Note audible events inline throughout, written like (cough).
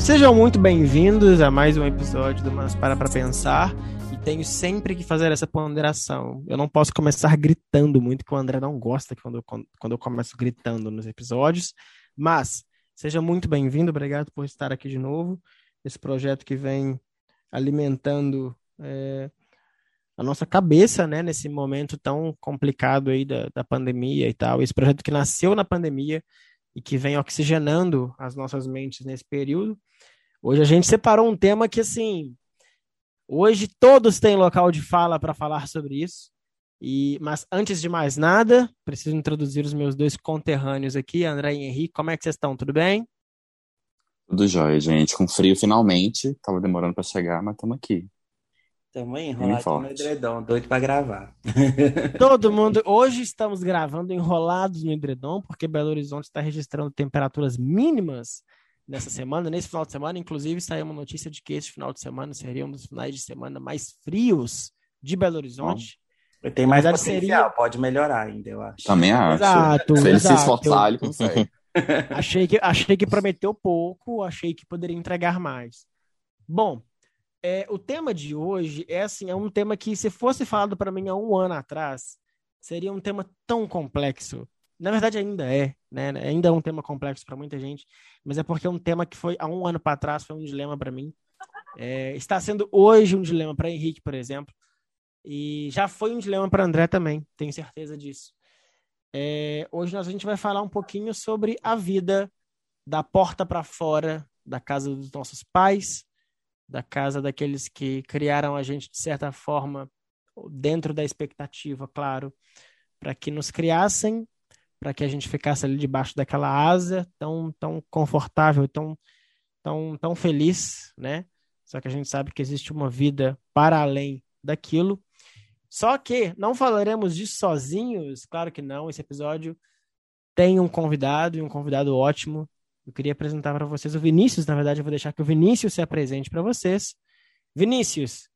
Sejam muito bem-vindos a mais um episódio do Mas Para Pra Pensar. E tenho sempre que fazer essa ponderação. Eu não posso começar gritando muito, que o André não gosta quando eu, quando eu começo gritando nos episódios. Mas, seja muito bem-vindo, obrigado por estar aqui de novo. Esse projeto que vem alimentando é, a nossa cabeça, né, nesse momento tão complicado aí da, da pandemia e tal. Esse projeto que nasceu na pandemia e que vem oxigenando as nossas mentes nesse período. Hoje a gente separou um tema que, assim, hoje todos têm local de fala para falar sobre isso. E, mas antes de mais nada, preciso introduzir os meus dois conterrâneos aqui, André e Henrique. Como é que vocês estão? Tudo bem? Tudo jóia, gente. Com frio finalmente. Tava demorando para chegar, mas estamos aqui. Estamos enrolados no edredom, doido para gravar. (laughs) Todo mundo. Hoje estamos gravando enrolados no edredom, porque Belo Horizonte está registrando temperaturas mínimas nessa semana. Nesse final de semana, inclusive, saiu uma notícia de que esse final de semana seria um dos finais de semana mais frios de Belo Horizonte. Bom, tem mais potencial, seria... pode melhorar ainda, eu acho. Também acho. Exato, Se ele exato. se esforçar, ele consegue. achei, que, achei que prometeu pouco, achei que poderia entregar mais. Bom, é, o tema de hoje é assim, é um tema que se fosse falado para mim há um ano atrás, seria um tema tão complexo. Na verdade ainda é, né? Ainda é um tema complexo para muita gente, mas é porque é um tema que foi há um ano para trás foi um dilema para mim. É, está sendo hoje um dilema para Henrique, por exemplo, e já foi um dilema para André também. Tenho certeza disso. É, hoje nós, a gente vai falar um pouquinho sobre a vida da porta para fora da casa dos nossos pais, da casa daqueles que criaram a gente de certa forma, dentro da expectativa, claro, para que nos criassem, para que a gente ficasse ali debaixo daquela asa tão, tão confortável, tão, tão, tão feliz, né? Só que a gente sabe que existe uma vida para além daquilo. Só que não falaremos disso sozinhos, claro que não. Esse episódio tem um convidado e um convidado ótimo eu queria apresentar para vocês o Vinícius. Na verdade, eu vou deixar que o Vinícius se apresente para vocês. Vinícius,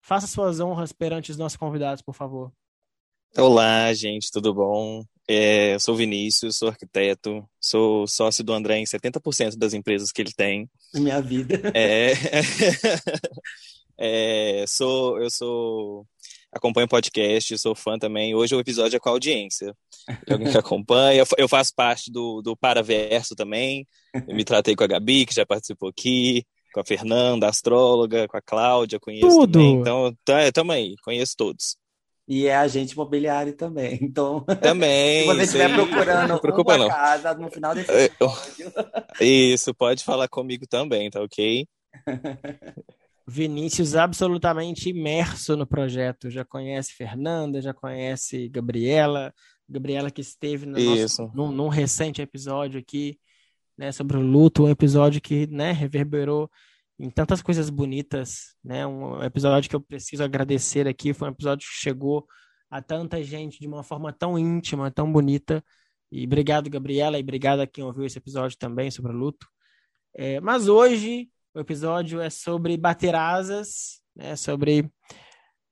faça suas honras perante os nossos convidados, por favor. Olá, gente, tudo bom? É, eu sou Vinícius, sou arquiteto, sou sócio do André em 70% das empresas que ele tem. Minha vida. É, (laughs) é, sou, eu sou acompanho podcast, sou fã também. Hoje o episódio é com a audiência. Alguém que (laughs) acompanha. Eu faço parte do, do Paraverso também. Eu me tratei com a Gabi, que já participou aqui, com a Fernanda, a astróloga, com a Cláudia, conheço Tudo. também. Então, estamos aí, conheço todos. E é agente imobiliário também. Então, também. (laughs) se você estiver procurando Preocupa, uma não. casa no final desse é, episódio. (laughs) Isso, pode falar comigo também, tá ok? Vinícius absolutamente imerso no projeto. Já conhece Fernanda, já conhece Gabriela. Gabriela que esteve no nosso, num, num, recente episódio aqui, né, sobre o luto, um episódio que, né, reverberou em tantas coisas bonitas, né? Um episódio que eu preciso agradecer aqui, foi um episódio que chegou a tanta gente de uma forma tão íntima, tão bonita. E obrigado, Gabriela, e obrigado a quem ouviu esse episódio também sobre o luto. É, mas hoje o episódio é sobre bater asas, né? Sobre,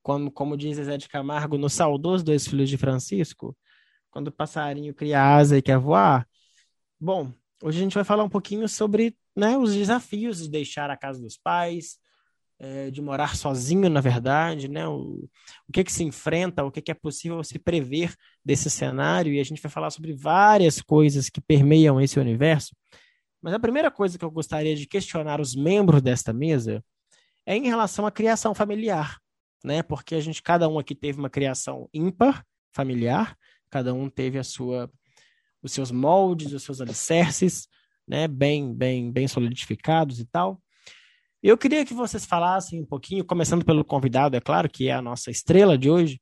como, como diz Zé de Camargo, no saudoso Dois Filhos de Francisco, quando o passarinho cria asa e quer voar. Bom, hoje a gente vai falar um pouquinho sobre né, os desafios de deixar a casa dos pais, é, de morar sozinho, na verdade, né? O, o que que se enfrenta, o que que é possível se prever desse cenário, e a gente vai falar sobre várias coisas que permeiam esse universo. Mas a primeira coisa que eu gostaria de questionar os membros desta mesa é em relação à criação familiar, né? Porque a gente, cada um aqui teve uma criação ímpar, familiar, cada um teve a sua, os seus moldes, os seus alicerces, né? Bem, bem, bem solidificados e tal. Eu queria que vocês falassem um pouquinho, começando pelo convidado, é claro, que é a nossa estrela de hoje,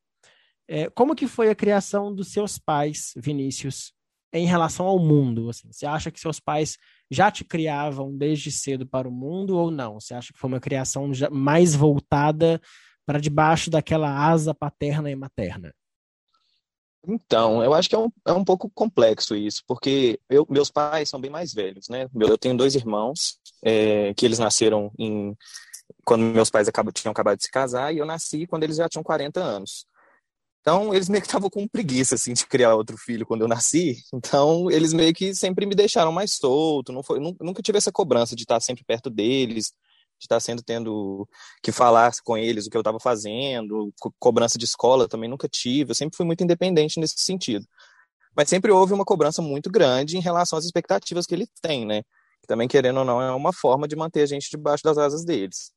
é, como que foi a criação dos seus pais, Vinícius, em relação ao mundo? Assim, você acha que seus pais já te criavam desde cedo para o mundo ou não? Você acha que foi uma criação mais voltada para debaixo daquela asa paterna e materna? Então, eu acho que é um, é um pouco complexo isso, porque eu, meus pais são bem mais velhos, né? Eu tenho dois irmãos, é, que eles nasceram em, quando meus pais acabam, tinham acabado de se casar, e eu nasci quando eles já tinham 40 anos. Então, eles meio que estavam com preguiça, assim, de criar outro filho quando eu nasci. Então, eles meio que sempre me deixaram mais solto. Não foi, nunca tive essa cobrança de estar sempre perto deles, de estar sendo tendo que falar com eles o que eu estava fazendo. Co cobrança de escola também nunca tive. Eu sempre fui muito independente nesse sentido. Mas sempre houve uma cobrança muito grande em relação às expectativas que eles têm, né? Também, querendo ou não, é uma forma de manter a gente debaixo das asas deles.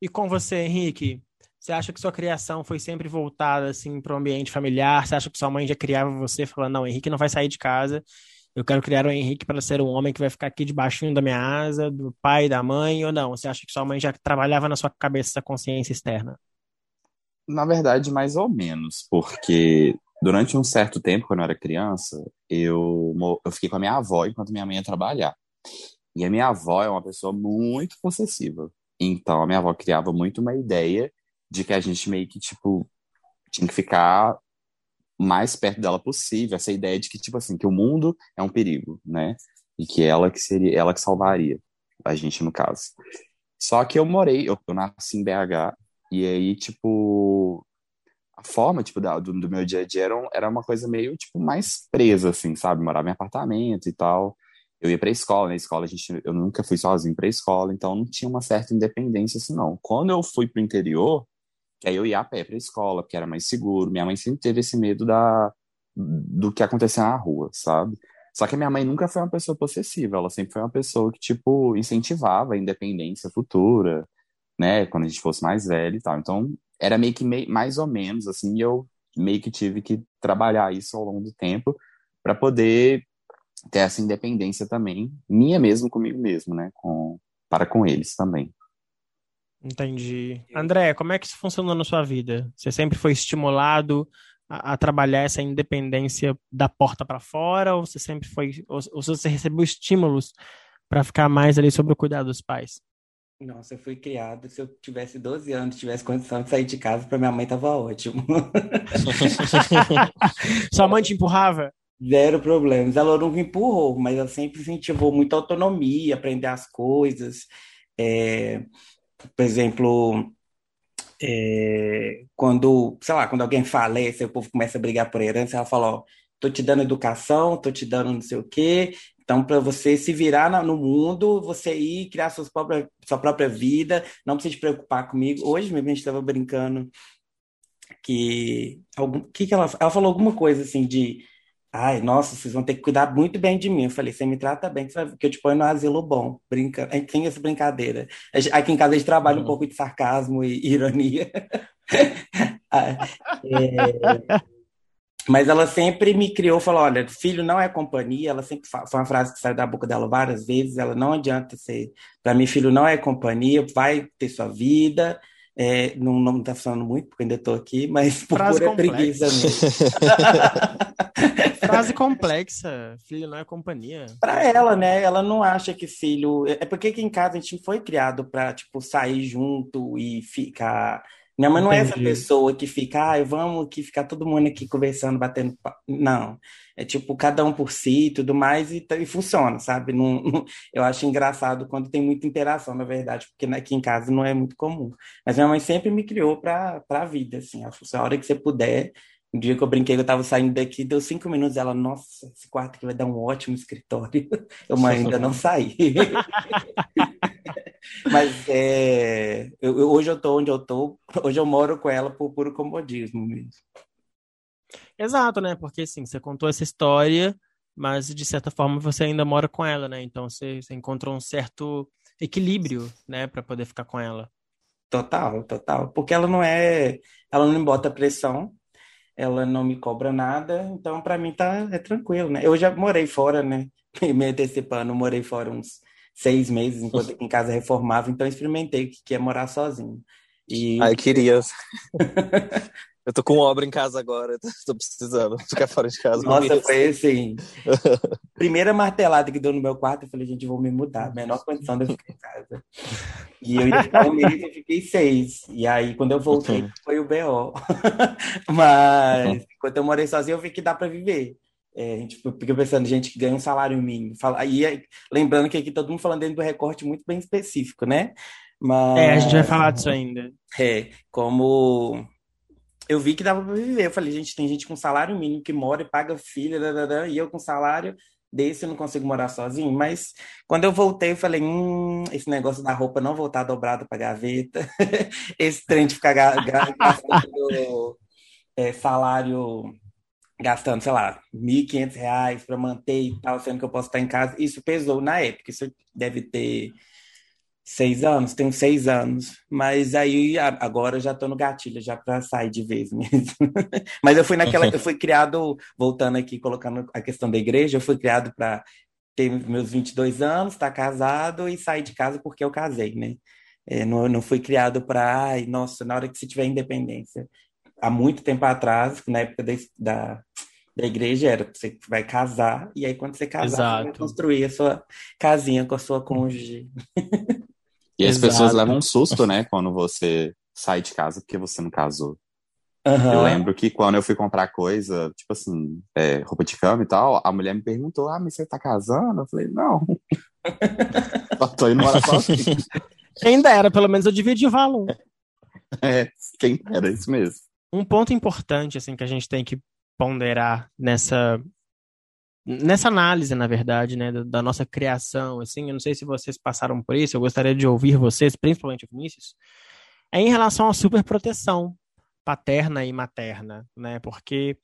E com você, Henrique? Você acha que sua criação foi sempre voltada assim para o ambiente familiar? Você acha que sua mãe já criava você falando, não, Henrique não vai sair de casa. Eu quero criar o Henrique para ser um homem que vai ficar aqui debaixo da minha asa, do pai, da mãe, ou não? Você acha que sua mãe já trabalhava na sua cabeça essa consciência externa? Na verdade, mais ou menos, porque durante um certo tempo, quando eu era criança, eu, eu fiquei com a minha avó enquanto minha mãe ia trabalhar. E a minha avó é uma pessoa muito possessiva. Então, a minha avó criava muito uma ideia de que a gente meio que, tipo, tinha que ficar mais perto dela possível, essa ideia de que, tipo assim, que o mundo é um perigo, né? E que ela que seria, ela que salvaria a gente, no caso. Só que eu morei, eu, eu nasci em BH, e aí, tipo, a forma, tipo, da, do, do, meu dia a dia era, era uma coisa meio, tipo, mais presa, assim, sabe? Morava em apartamento e tal. Eu ia pra escola, na escola a gente, eu nunca fui sozinho pra escola, então não tinha uma certa independência, assim, não. Quando eu fui pro interior, que aí eu ia a pé para a escola, porque era mais seguro. Minha mãe sempre teve esse medo da, do que acontecia na rua, sabe? Só que a minha mãe nunca foi uma pessoa possessiva, ela sempre foi uma pessoa que, tipo, incentivava a independência futura, né? Quando a gente fosse mais velho e tal. Então, era meio que mais ou menos, assim, e eu meio que tive que trabalhar isso ao longo do tempo para poder ter essa independência também, minha mesmo comigo mesmo, né? Com, para com eles também. Entendi. André, como é que isso funcionou na sua vida? Você sempre foi estimulado a, a trabalhar essa independência da porta para fora, ou você sempre foi, ou, ou você recebeu estímulos para ficar mais ali sobre o cuidado dos pais? Nossa, eu fui criado. Se eu tivesse 12 anos, tivesse condição de sair de casa, para minha mãe tava ótimo. (laughs) Sua mãe te empurrava? Zero problemas. Ela me empurrou, mas ela sempre incentivou muita autonomia, aprender as coisas. É por exemplo, é, quando, sei lá, quando alguém falece, o povo começa a brigar por herança, ela fala, ó, tô te dando educação, tô te dando não sei o quê, então para você se virar no mundo, você ir criar suas própria, sua própria vida, não precisa se preocupar comigo. Hoje mesmo a gente estava brincando que, algum, que, que ela, ela falou alguma coisa assim de Ai, nossa, vocês vão ter que cuidar muito bem de mim. Eu falei, você me trata bem, que eu te ponho no asilo bom. Brinca... A gente tem essa brincadeira. Aqui em casa a gente trabalha uhum. um pouco de sarcasmo e (laughs) ironia. Ah, é... Mas ela sempre me criou, falou, olha, filho não é companhia. Ela sempre foi uma frase que saiu da boca dela várias vezes. Ela não adianta ser, para mim, filho não é companhia. Vai ter sua vida. É, não, não tá falando muito, porque ainda estou aqui, mas (laughs) por Frase pura preguiça mesmo. (laughs) Frase complexa, filho não é companhia. Para ela, né? Ela não acha que filho. É porque aqui em casa a gente foi criado para tipo sair junto e ficar. Minha mãe não Entendi. é essa pessoa que fica, ah, vamos aqui ficar todo mundo aqui conversando, batendo. Não. É tipo cada um por si e tudo mais, e, e funciona, sabe? Não, (laughs) não, eu acho engraçado quando tem muita interação, na verdade, porque aqui em casa não é muito comum. Mas minha mãe sempre me criou para a vida, assim. A hora que você puder, um dia que eu brinquei que eu tava saindo daqui, deu cinco minutos, ela, nossa, esse quarto aqui vai dar um ótimo escritório. (laughs) Eu, mãe, ainda não (laughs) saí. Mas é, eu, eu, hoje eu tô onde eu tô, hoje eu moro com ela por puro comodismo mesmo. Exato, né? Porque assim, você contou essa história, mas de certa forma você ainda mora com ela, né? Então você, você encontrou um certo equilíbrio, né, para poder ficar com ela. Total, total. Porque ela não é. Ela não me bota pressão, ela não me cobra nada, então para mim tá é tranquilo, né? Eu já morei fora, né? (laughs) Me antecipando, morei fora uns seis meses enquanto (laughs) em casa reformava, então experimentei o que é morar sozinho. E... Ah, eu queria. (laughs) Eu tô com obra em casa agora, tô precisando (laughs) ficar fora de casa. Nossa, foi assim. Primeira martelada que deu no meu quarto, eu falei, gente, vou me mudar. Menor condição de eu ficar em casa. E eu ia ficar um mês e fiquei seis. E aí, quando eu voltei, uhum. foi o BO. Mas, enquanto eu morei sozinho, eu vi que dá para viver. É, a gente fica pensando, gente que ganha um salário mínimo. Fala, aí, lembrando que aqui todo mundo falando dentro do recorte muito bem específico, né? Mas, é, a gente vai falar disso ainda. É, como eu vi que dava para viver. Eu falei, gente, tem gente com salário mínimo que mora e paga filha, e eu com salário desse eu não consigo morar sozinho. Mas quando eu voltei, eu falei, hum, esse negócio da roupa não voltar dobrado para gaveta, (laughs) esse trem de ficar gastando (laughs) é, salário gastando, sei lá, R$ 1.500 para manter e tal, sendo que eu posso estar em casa. Isso pesou na época, isso deve ter seis anos, tenho seis anos. Mas aí agora eu já estou no gatilho, já para sair de vez mesmo. (laughs) Mas eu fui naquela, eu fui criado, voltando aqui, colocando a questão da igreja, eu fui criado para ter meus 22 anos, estar tá casado e sair de casa porque eu casei, né? É, não, não fui criado para, ai, nossa, na hora que você tiver independência. Há muito tempo atrás, na época da, da da igreja era você vai casar, e aí quando você casar, Exato. você vai construir a sua casinha com a sua cônjuge. E as Exato. pessoas levam um susto, né, quando você sai de casa porque você não casou. Uhum. Eu lembro que quando eu fui comprar coisa, tipo assim, é, roupa de cama e tal, a mulher me perguntou: Ah, mas você tá casando? Eu falei: Não. (laughs) Só tô indo morar sozinho. Quem dera, pelo menos eu dividi o valor. É, quem dera, isso mesmo. Um ponto importante, assim, que a gente tem que ponderar nessa nessa análise, na verdade, né, da, da, nossa criação, assim, eu não sei se vocês passaram por isso, eu gostaria de ouvir vocês, principalmente o Vinícius, é em relação à superproteção paterna e materna, né, porque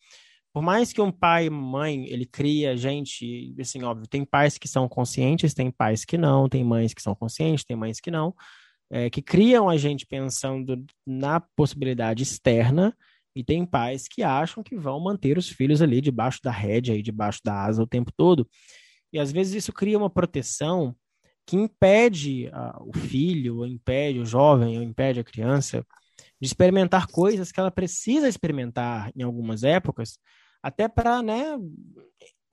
por mais que um pai mãe, ele cria gente, assim, óbvio, tem pais que são conscientes, tem pais que não, tem mães que são conscientes, tem mães que não, é, que criam a gente pensando na possibilidade externa, e tem pais que acham que vão manter os filhos ali debaixo da rédea e debaixo da asa o tempo todo. E às vezes isso cria uma proteção que impede uh, o filho, ou impede o jovem, ou impede a criança de experimentar coisas que ela precisa experimentar em algumas épocas, até para né,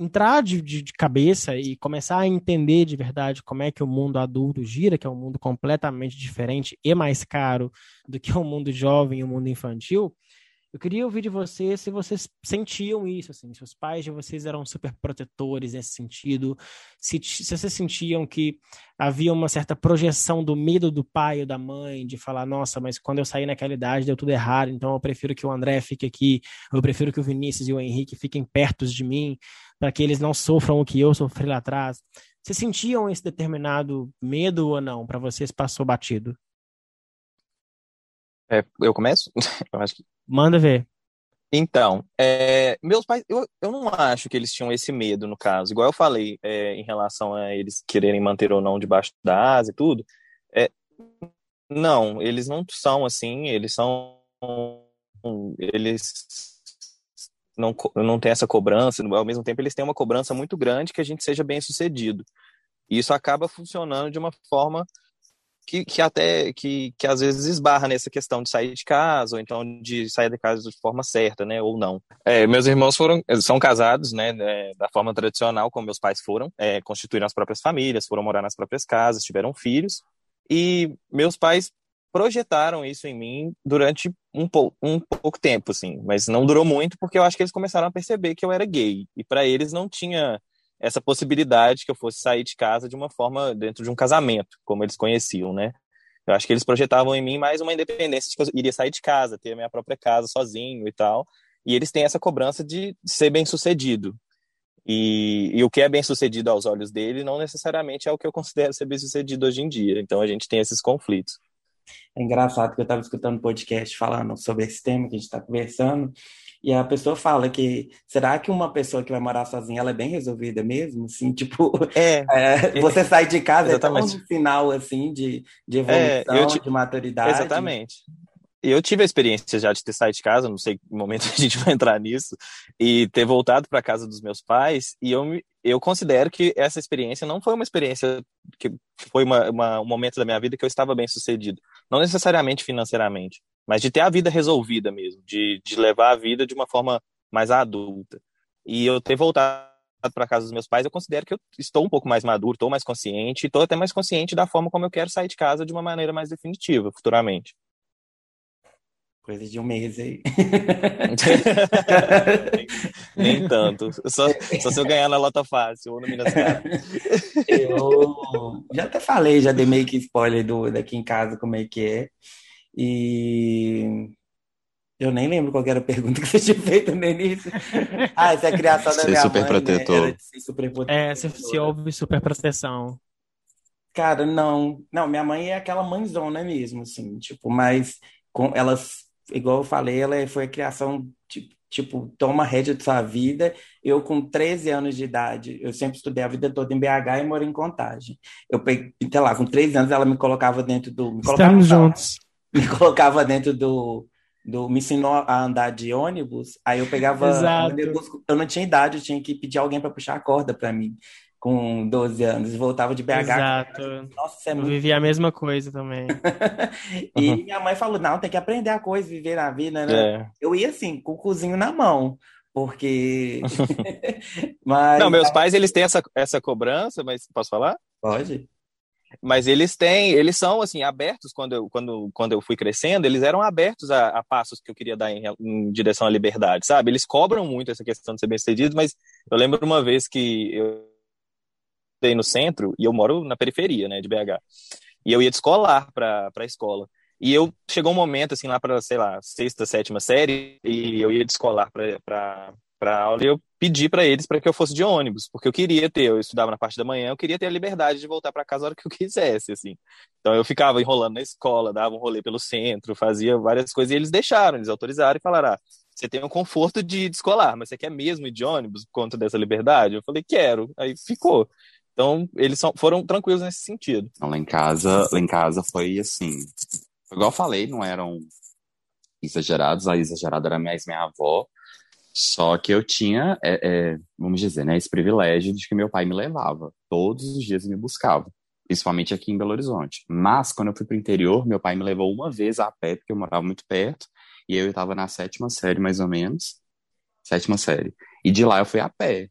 entrar de, de, de, cabeça e começar a entender de verdade como é que o mundo adulto gira, que é um mundo completamente diferente e mais caro do que o mundo jovem e o mundo infantil, eu queria ouvir de vocês se vocês sentiam isso, assim, se os pais de vocês eram super protetores nesse sentido, se, se vocês sentiam que havia uma certa projeção do medo do pai ou da mãe, de falar, nossa, mas quando eu saí naquela idade deu tudo errado, então eu prefiro que o André fique aqui, eu prefiro que o Vinícius e o Henrique fiquem perto de mim, para que eles não sofram o que eu sofri lá atrás. Vocês sentiam esse determinado medo ou não? Para vocês passou batido? É, eu começo? (laughs) eu acho que. Manda ver. Então, é, meus pais, eu, eu não acho que eles tinham esse medo, no caso. Igual eu falei, é, em relação a eles quererem manter ou não debaixo da asa e tudo. É, não, eles não são assim, eles são. Eles não, não têm essa cobrança, ao mesmo tempo eles têm uma cobrança muito grande que a gente seja bem sucedido. E isso acaba funcionando de uma forma que, que até que, que às vezes esbarra nessa questão de sair de casa, ou então de sair de casa de forma certa, né, ou não. É, meus irmãos foram, são casados, né, é, da forma tradicional, como meus pais foram, é, constituíram as próprias famílias, foram morar nas próprias casas, tiveram filhos, e meus pais projetaram isso em mim durante um, pou, um pouco tempo, assim, mas não durou muito porque eu acho que eles começaram a perceber que eu era gay, e para eles não tinha essa possibilidade que eu fosse sair de casa de uma forma dentro de um casamento, como eles conheciam, né? Eu acho que eles projetavam em mim mais uma independência de que eu iria sair de casa, ter a minha própria casa sozinho e tal. E eles têm essa cobrança de ser bem sucedido. E, e o que é bem sucedido aos olhos dele não necessariamente é o que eu considero ser bem sucedido hoje em dia. Então a gente tem esses conflitos. É engraçado que eu estava escutando um podcast falando sobre esse tema que a gente está conversando, e a pessoa fala que será que uma pessoa que vai morar sozinha ela é bem resolvida mesmo? Assim, (laughs) tipo, é, é você sai de casa exatamente. é tão final assim de, de é, evolução, é, de maturidade. Exatamente. Eu tive a experiência já de ter saído de casa, não sei que momento (laughs) a gente vai entrar nisso, e ter voltado para casa dos meus pais, e eu, eu considero que essa experiência não foi uma experiência que foi uma, uma, um momento da minha vida que eu estava bem sucedido. Não necessariamente financeiramente, mas de ter a vida resolvida mesmo, de, de levar a vida de uma forma mais adulta. E eu ter voltado para casa dos meus pais, eu considero que eu estou um pouco mais maduro, estou mais consciente, estou até mais consciente da forma como eu quero sair de casa de uma maneira mais definitiva futuramente. Coisa de um mês aí. (laughs) nem, nem, tanto. Só, só se eu ganhar na Lota Fácil ou no Minas Eu já até falei, já dei meio que spoiler do, daqui em casa como é que é. E eu nem lembro qual era a pergunta que você tinha feito no início. (laughs) Ah, essa é a criação da ser minha super mãe, protetor. Né? super protetor. É, se, se houve super proteção. Cara, não. Não, minha mãe é aquela mãezona mesmo, assim, tipo, mas com elas, igual eu falei, ela foi a criação, tipo, tipo, toma rédea de sua vida. Eu, com 13 anos de idade, eu sempre estudei a vida toda em BH e moro em Contagem. Eu peguei, sei lá, com 13 anos ela me colocava dentro do. Me colocava, Estamos juntos. Me (laughs) colocava dentro do, do. Me ensinou a andar de ônibus, aí eu pegava ônibus, eu não tinha idade, eu tinha que pedir alguém para puxar a corda para mim com 12 anos, voltava de BH. Exato. Nossa, é muito... Eu vivi a mesma coisa também. (laughs) e uhum. minha mãe falou: não, tem que aprender a coisa, viver a vida, né? É. Eu ia assim, com o cozinho na mão, porque. (laughs) mas... Não, meus pais eles têm essa, essa cobrança, mas posso falar? Pode. Mas eles têm, eles são assim abertos quando eu, quando, quando eu fui crescendo, eles eram abertos a, a passos que eu queria dar em, em, direção à liberdade, sabe? Eles cobram muito essa questão de ser bem-sucedido, mas eu lembro uma vez que eu estudei no centro e eu moro na periferia, né, de BH. E eu ia de escolar para a escola. E eu chegou um momento assim lá para, sei lá, sexta, sétima série, e eu ia de escolar para para aula e eu pedi para eles para que eu fosse de ônibus, porque eu queria ter, eu estudava na parte da manhã, eu queria ter a liberdade de voltar para casa a hora que eu (laughs) quisesse, assim. Então eu ficava enrolando na escola, dava um rolê pelo centro, fazia várias coisas e eles deixaram, eles autorizaram e falaram: ah, você tem o conforto de ir de escolar, mas você quer mesmo ir de ônibus por conta dessa liberdade? Eu falei: quero. Aí ficou. Então, eles foram tranquilos nesse sentido. Então, lá em casa, lá em casa foi assim. Igual eu falei, não eram exagerados, a exagerada era mais minha avó. Só que eu tinha, é, é, vamos dizer, né, esse privilégio de que meu pai me levava. Todos os dias me buscava. Principalmente aqui em Belo Horizonte. Mas, quando eu fui para o interior, meu pai me levou uma vez a pé, porque eu morava muito perto. E eu estava na sétima série, mais ou menos. Sétima série. E de lá eu fui a pé.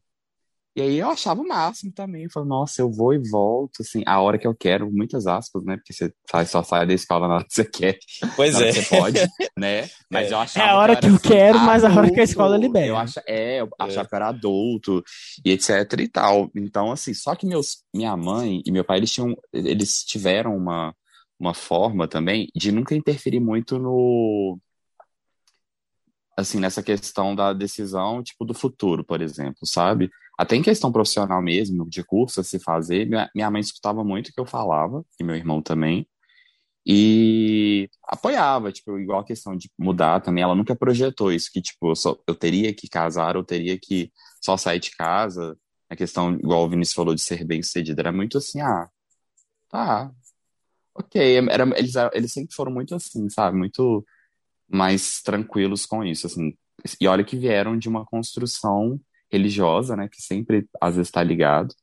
E aí eu achava o máximo também. Eu falei, nossa, eu vou e volto, assim, a hora que eu quero, muitas aspas, né? Porque você sai, só sai da escola na hora que você quer. Pois é. Você pode, né? (laughs) Mas é. eu achava. É a hora que, eu, assim, quero, adulto, mas a hora que a escola libera. Eu ach, é, eu é. achava que eu era adulto e etc e tal. Então, assim, só que meus, minha mãe e meu pai, eles tinham, eles tiveram uma, uma forma também de nunca interferir muito no assim, nessa questão da decisão, tipo, do futuro, por exemplo, sabe? Até em questão profissional mesmo, de curso a se fazer, minha, mãe escutava muito o que eu falava, e meu irmão também, e apoiava, tipo, igual a questão de mudar também, ela nunca projetou isso, que, tipo, eu, só, eu teria que casar, ou teria que só sair de casa, a questão, igual o Vinícius falou, de ser bem-sucedido, era muito assim, ah, tá, ok, era, eles, eles sempre foram muito assim, sabe, muito mais tranquilos com isso, assim, e olha que vieram de uma construção religiosa, né, que sempre às vezes está ligado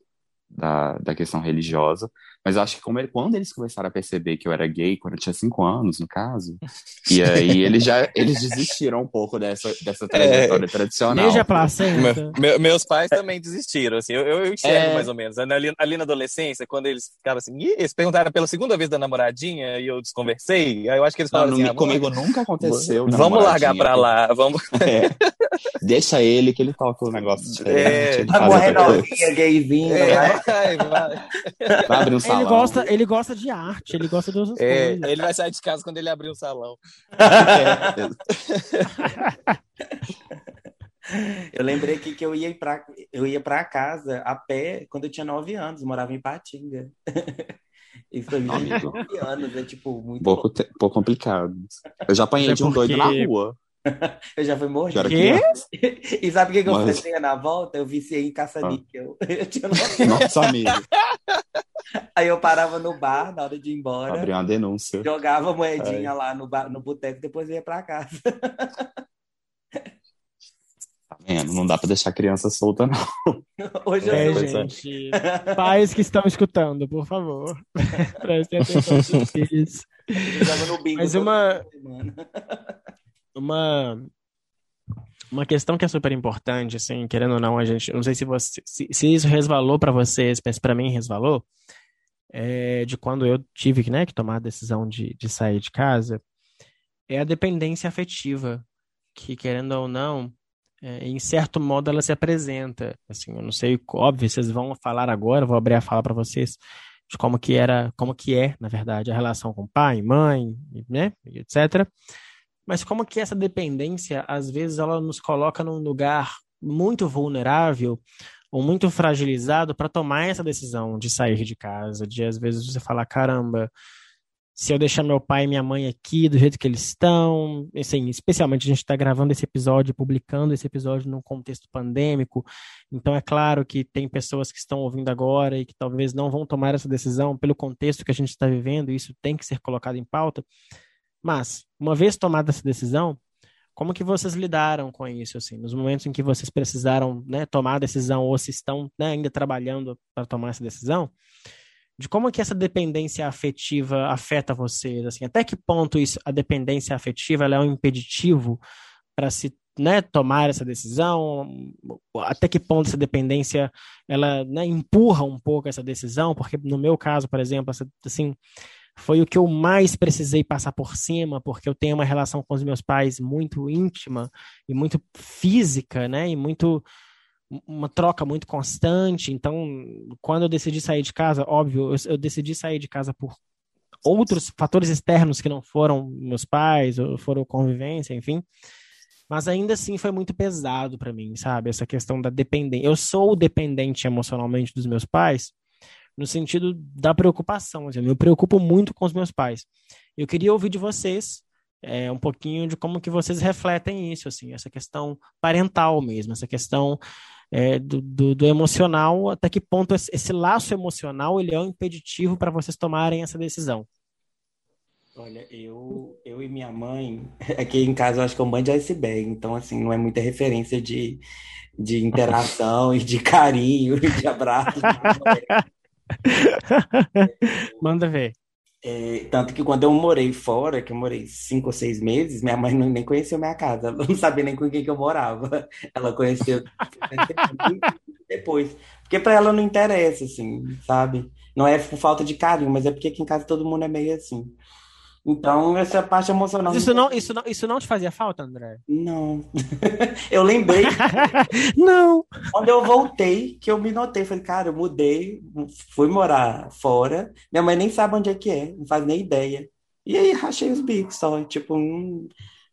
da, da questão religiosa, mas eu acho que como ele, quando eles começaram a perceber que eu era gay, quando eu tinha cinco anos, no caso, e aí (laughs) eles já eles desistiram um pouco dessa, dessa é. trajetória é, tradicional. Desde a placenta. Me, meus pais também desistiram, assim, eu, eu enxergo é... mais ou menos. Né, ali, ali, na adolescência, quando eles ficavam assim, eles perguntaram pela segunda vez da namoradinha e eu desconversei, aí eu acho que eles falaram não, assim, ah, comigo nunca aconteceu. Vamos largar pra lá, vamos... É. Deixa ele que ele toca o negócio diferente. É, tá morrendo gayzinho, é, (laughs) vai, vai. vai abrir um salão. Ele gosta ele gosta de arte, ele gosta de outras é, coisas. Ele vai sair de casa quando ele abrir o salão. (laughs) eu lembrei que, que eu ia para eu ia para casa a pé quando eu tinha nove anos, morava em Patinga. Isso (laughs) foi nove anos, é tipo muito pouco, pouco complicado. Eu já apanhei é de um doido na rua. (laughs) eu já fui morto. Quê? (laughs) E sabe o que, que Mas... eu fazia na volta? Eu viciei em caça-níquel. Ah. (laughs) Eu tinha Nossa, amigo. Aí eu parava no bar na hora de ir embora. Abri uma denúncia. Jogava moedinha Ai. lá no, bar, no boteco, depois ia pra casa. Tá vendo? Não dá pra deixar a criança solta, não. Hoje é, eu gente. Pais que estão escutando, por favor. Prestem atenção nos filhos. Mas uma uma uma questão que é super importante, assim, querendo ou não, a gente, não sei se você, se, se isso resvalou para vocês, mas para mim resvalou, é, de quando eu tive né, que tomar a decisão de, de sair de casa, é a dependência afetiva, que querendo ou não, é, em certo modo ela se apresenta. Assim, eu não sei, óbvio, vocês vão falar agora, vou abrir a fala para vocês de como que era, como que é, na verdade, a relação com pai, mãe, né, etc. Mas como que essa dependência, às vezes, ela nos coloca num lugar muito vulnerável ou muito fragilizado para tomar essa decisão de sair de casa, de às vezes você falar, caramba, se eu deixar meu pai e minha mãe aqui do jeito que eles estão, assim, especialmente a gente está gravando esse episódio, publicando esse episódio num contexto pandêmico, então é claro que tem pessoas que estão ouvindo agora e que talvez não vão tomar essa decisão pelo contexto que a gente está vivendo, e isso tem que ser colocado em pauta. Mas, uma vez tomada essa decisão, como que vocês lidaram com isso, assim, nos momentos em que vocês precisaram né, tomar a decisão ou se estão né, ainda trabalhando para tomar essa decisão? de como que essa dependência afetiva afeta vocês, assim, até que ponto isso, a dependência afetiva é um impeditivo para se né, tomar essa decisão, até que ponto essa dependência ela né, empurra um pouco essa decisão, porque no meu caso, por exemplo, assim, foi o que eu mais precisei passar por cima, porque eu tenho uma relação com os meus pais muito íntima e muito física, né, e muito uma troca muito constante. Então, quando eu decidi sair de casa, óbvio, eu, eu, decidi sair de casa por outros fatores externos que não foram meus pais, ou foram convivência, enfim. Mas ainda assim foi muito pesado para mim, sabe? Essa questão da dependência. Eu sou dependente emocionalmente dos meus pais, no sentido da preocupação. Assim, eu me preocupo muito com os meus pais. Eu queria ouvir de vocês é, um pouquinho de como que vocês refletem isso, assim, essa questão parental mesmo, essa questão é, do, do, do, emocional, até que ponto esse, esse, laço emocional ele é um impeditivo para vocês tomarem essa decisão? Olha, eu, eu e minha mãe, (laughs) aqui em casa eu acho que é um bando de iceberg, então assim, não é muita referência de, de interação (laughs) e de carinho e de abraço. (laughs) Manda ver. É, tanto que quando eu morei fora, que eu morei cinco ou seis meses, minha mãe nem conheceu minha casa, não sabia nem com quem que eu morava. Ela conheceu (laughs) depois. Porque para ela não interessa, assim, sabe? Não é por falta de carinho, mas é porque aqui em casa todo mundo é meio assim. Então, essa parte emocional. Isso não, isso não, isso não te fazia falta, André? Não. (laughs) eu lembrei. (laughs) não. Quando eu voltei, que eu me notei, falei, cara, eu mudei, fui morar fora. Minha mãe nem sabe onde é que é, não faz nem ideia. E aí rachei os bicos só, tipo, hum,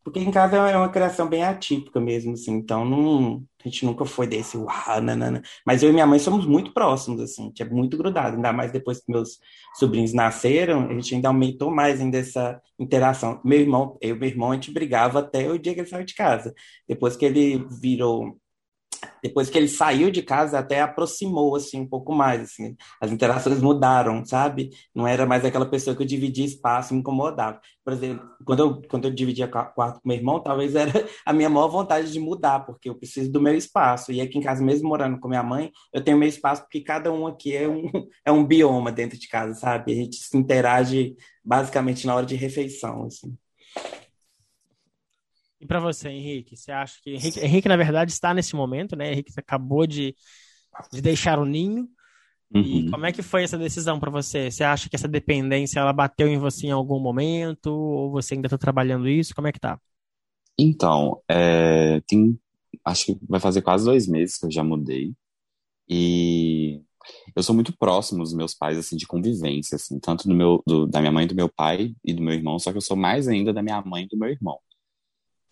porque em casa é uma criação bem atípica mesmo, assim, então não, a gente nunca foi desse uau, nanana. Mas eu e minha mãe somos muito próximos, assim, a gente é muito grudado, ainda mais depois que meus sobrinhos nasceram, a gente ainda aumentou mais ainda essa interação. Meu irmão, eu e meu irmão, a gente brigava até o dia que ele saiu de casa. Depois que ele virou depois que ele saiu de casa, até aproximou, assim, um pouco mais, assim. As interações mudaram, sabe? Não era mais aquela pessoa que eu dividia espaço me incomodava. Por exemplo, quando eu, quando eu dividia quarto com meu irmão, talvez era a minha maior vontade de mudar, porque eu preciso do meu espaço. E aqui em casa, mesmo morando com minha mãe, eu tenho meu espaço porque cada um aqui é um, é um bioma dentro de casa, sabe? A gente se interage basicamente na hora de refeição, assim. E para você, Henrique, você acha que Henrique, Henrique, na verdade, está nesse momento, né? Henrique acabou de, de deixar o ninho. Uhum. E como é que foi essa decisão para você? Você acha que essa dependência ela bateu em você em algum momento ou você ainda está trabalhando isso? Como é que tá? Então, é, tem, acho que vai fazer quase dois meses que eu já mudei e eu sou muito próximo dos meus pais assim de convivência, assim, tanto do meu, do, da minha mãe, do meu pai e do meu irmão, só que eu sou mais ainda da minha mãe e do meu irmão.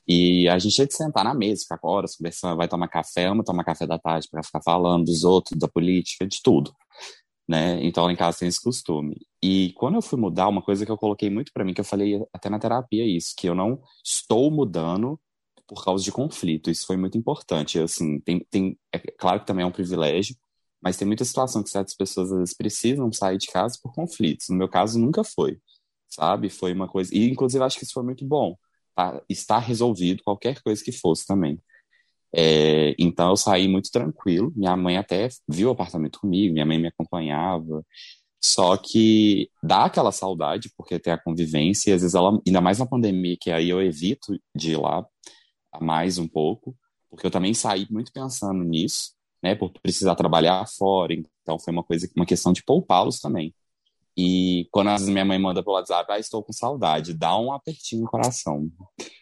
E a gente tinha de sentar na mesa, ficar horas conversando, vai tomar café, ama tomar café da tarde para ficar falando dos outros, da política, de tudo. Né? Então, lá em casa tem esse costume. E quando eu fui mudar, uma coisa que eu coloquei muito para mim, que eu falei até na terapia isso, que eu não estou mudando por causa de conflito. Isso foi muito importante. Assim, tem, tem, é claro que também é um privilégio, mas tem muita situação que certas pessoas às vezes precisam sair de casa por conflitos. No meu caso, nunca foi, sabe? Foi uma coisa. E, inclusive, acho que isso foi muito bom, está resolvido qualquer coisa que fosse também. É, então eu saí muito tranquilo. Minha mãe até viu o apartamento comigo, minha mãe me acompanhava. Só que dá aquela saudade, porque tem a convivência, e às vezes ela, ainda mais na pandemia, que aí eu evito de ir lá mais um pouco, porque eu também saí muito pensando nisso, né, por precisar trabalhar fora, então foi uma coisa, uma questão de poupá-los também. E quando às vezes minha mãe manda pelo WhatsApp, ah, estou com saudade, dá um apertinho no coração.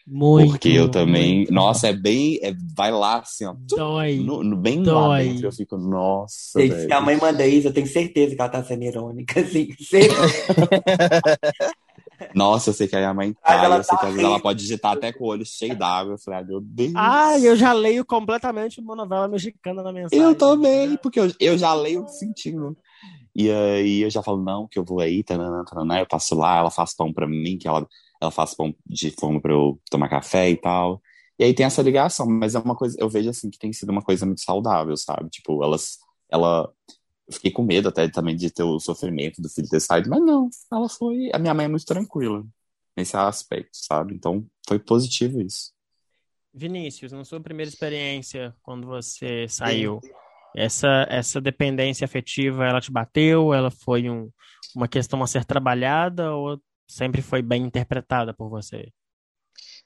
Muito. Porque eu também, muito. nossa, é bem, é, vai lá assim, ó. Dói. No, no bem Dói. lá dentro, eu fico, nossa. Se a mãe manda isso, eu tenho certeza que ela tá sendo irônica, (laughs) assim. Certeza. (laughs) Nossa, eu sei que aí a mãe cai, eu sei tá que às vezes ela pode digitar até com o olho cheio d'água. Eu falei, ah, meu Deus. Ah, eu já leio completamente uma novela mexicana na mensagem. Eu também, porque eu, eu já leio sentindo. E aí eu já falo, não, que eu vou aí, tanana, tanana, eu passo lá, ela faz pão pra mim, que ela, ela faz pão de forma pra eu tomar café e tal. E aí tem essa ligação, mas é uma coisa, eu vejo assim que tem sido uma coisa muito saudável, sabe? Tipo, elas, ela, eu fiquei com medo até também de ter o sofrimento do filho ter saído, mas não, ela foi, a minha mãe é muito tranquila nesse aspecto, sabe? Então foi positivo isso. Vinícius, na sua primeira experiência, quando você saiu, essa, essa dependência afetiva, ela te bateu? Ela foi um, uma questão a ser trabalhada ou sempre foi bem interpretada por você?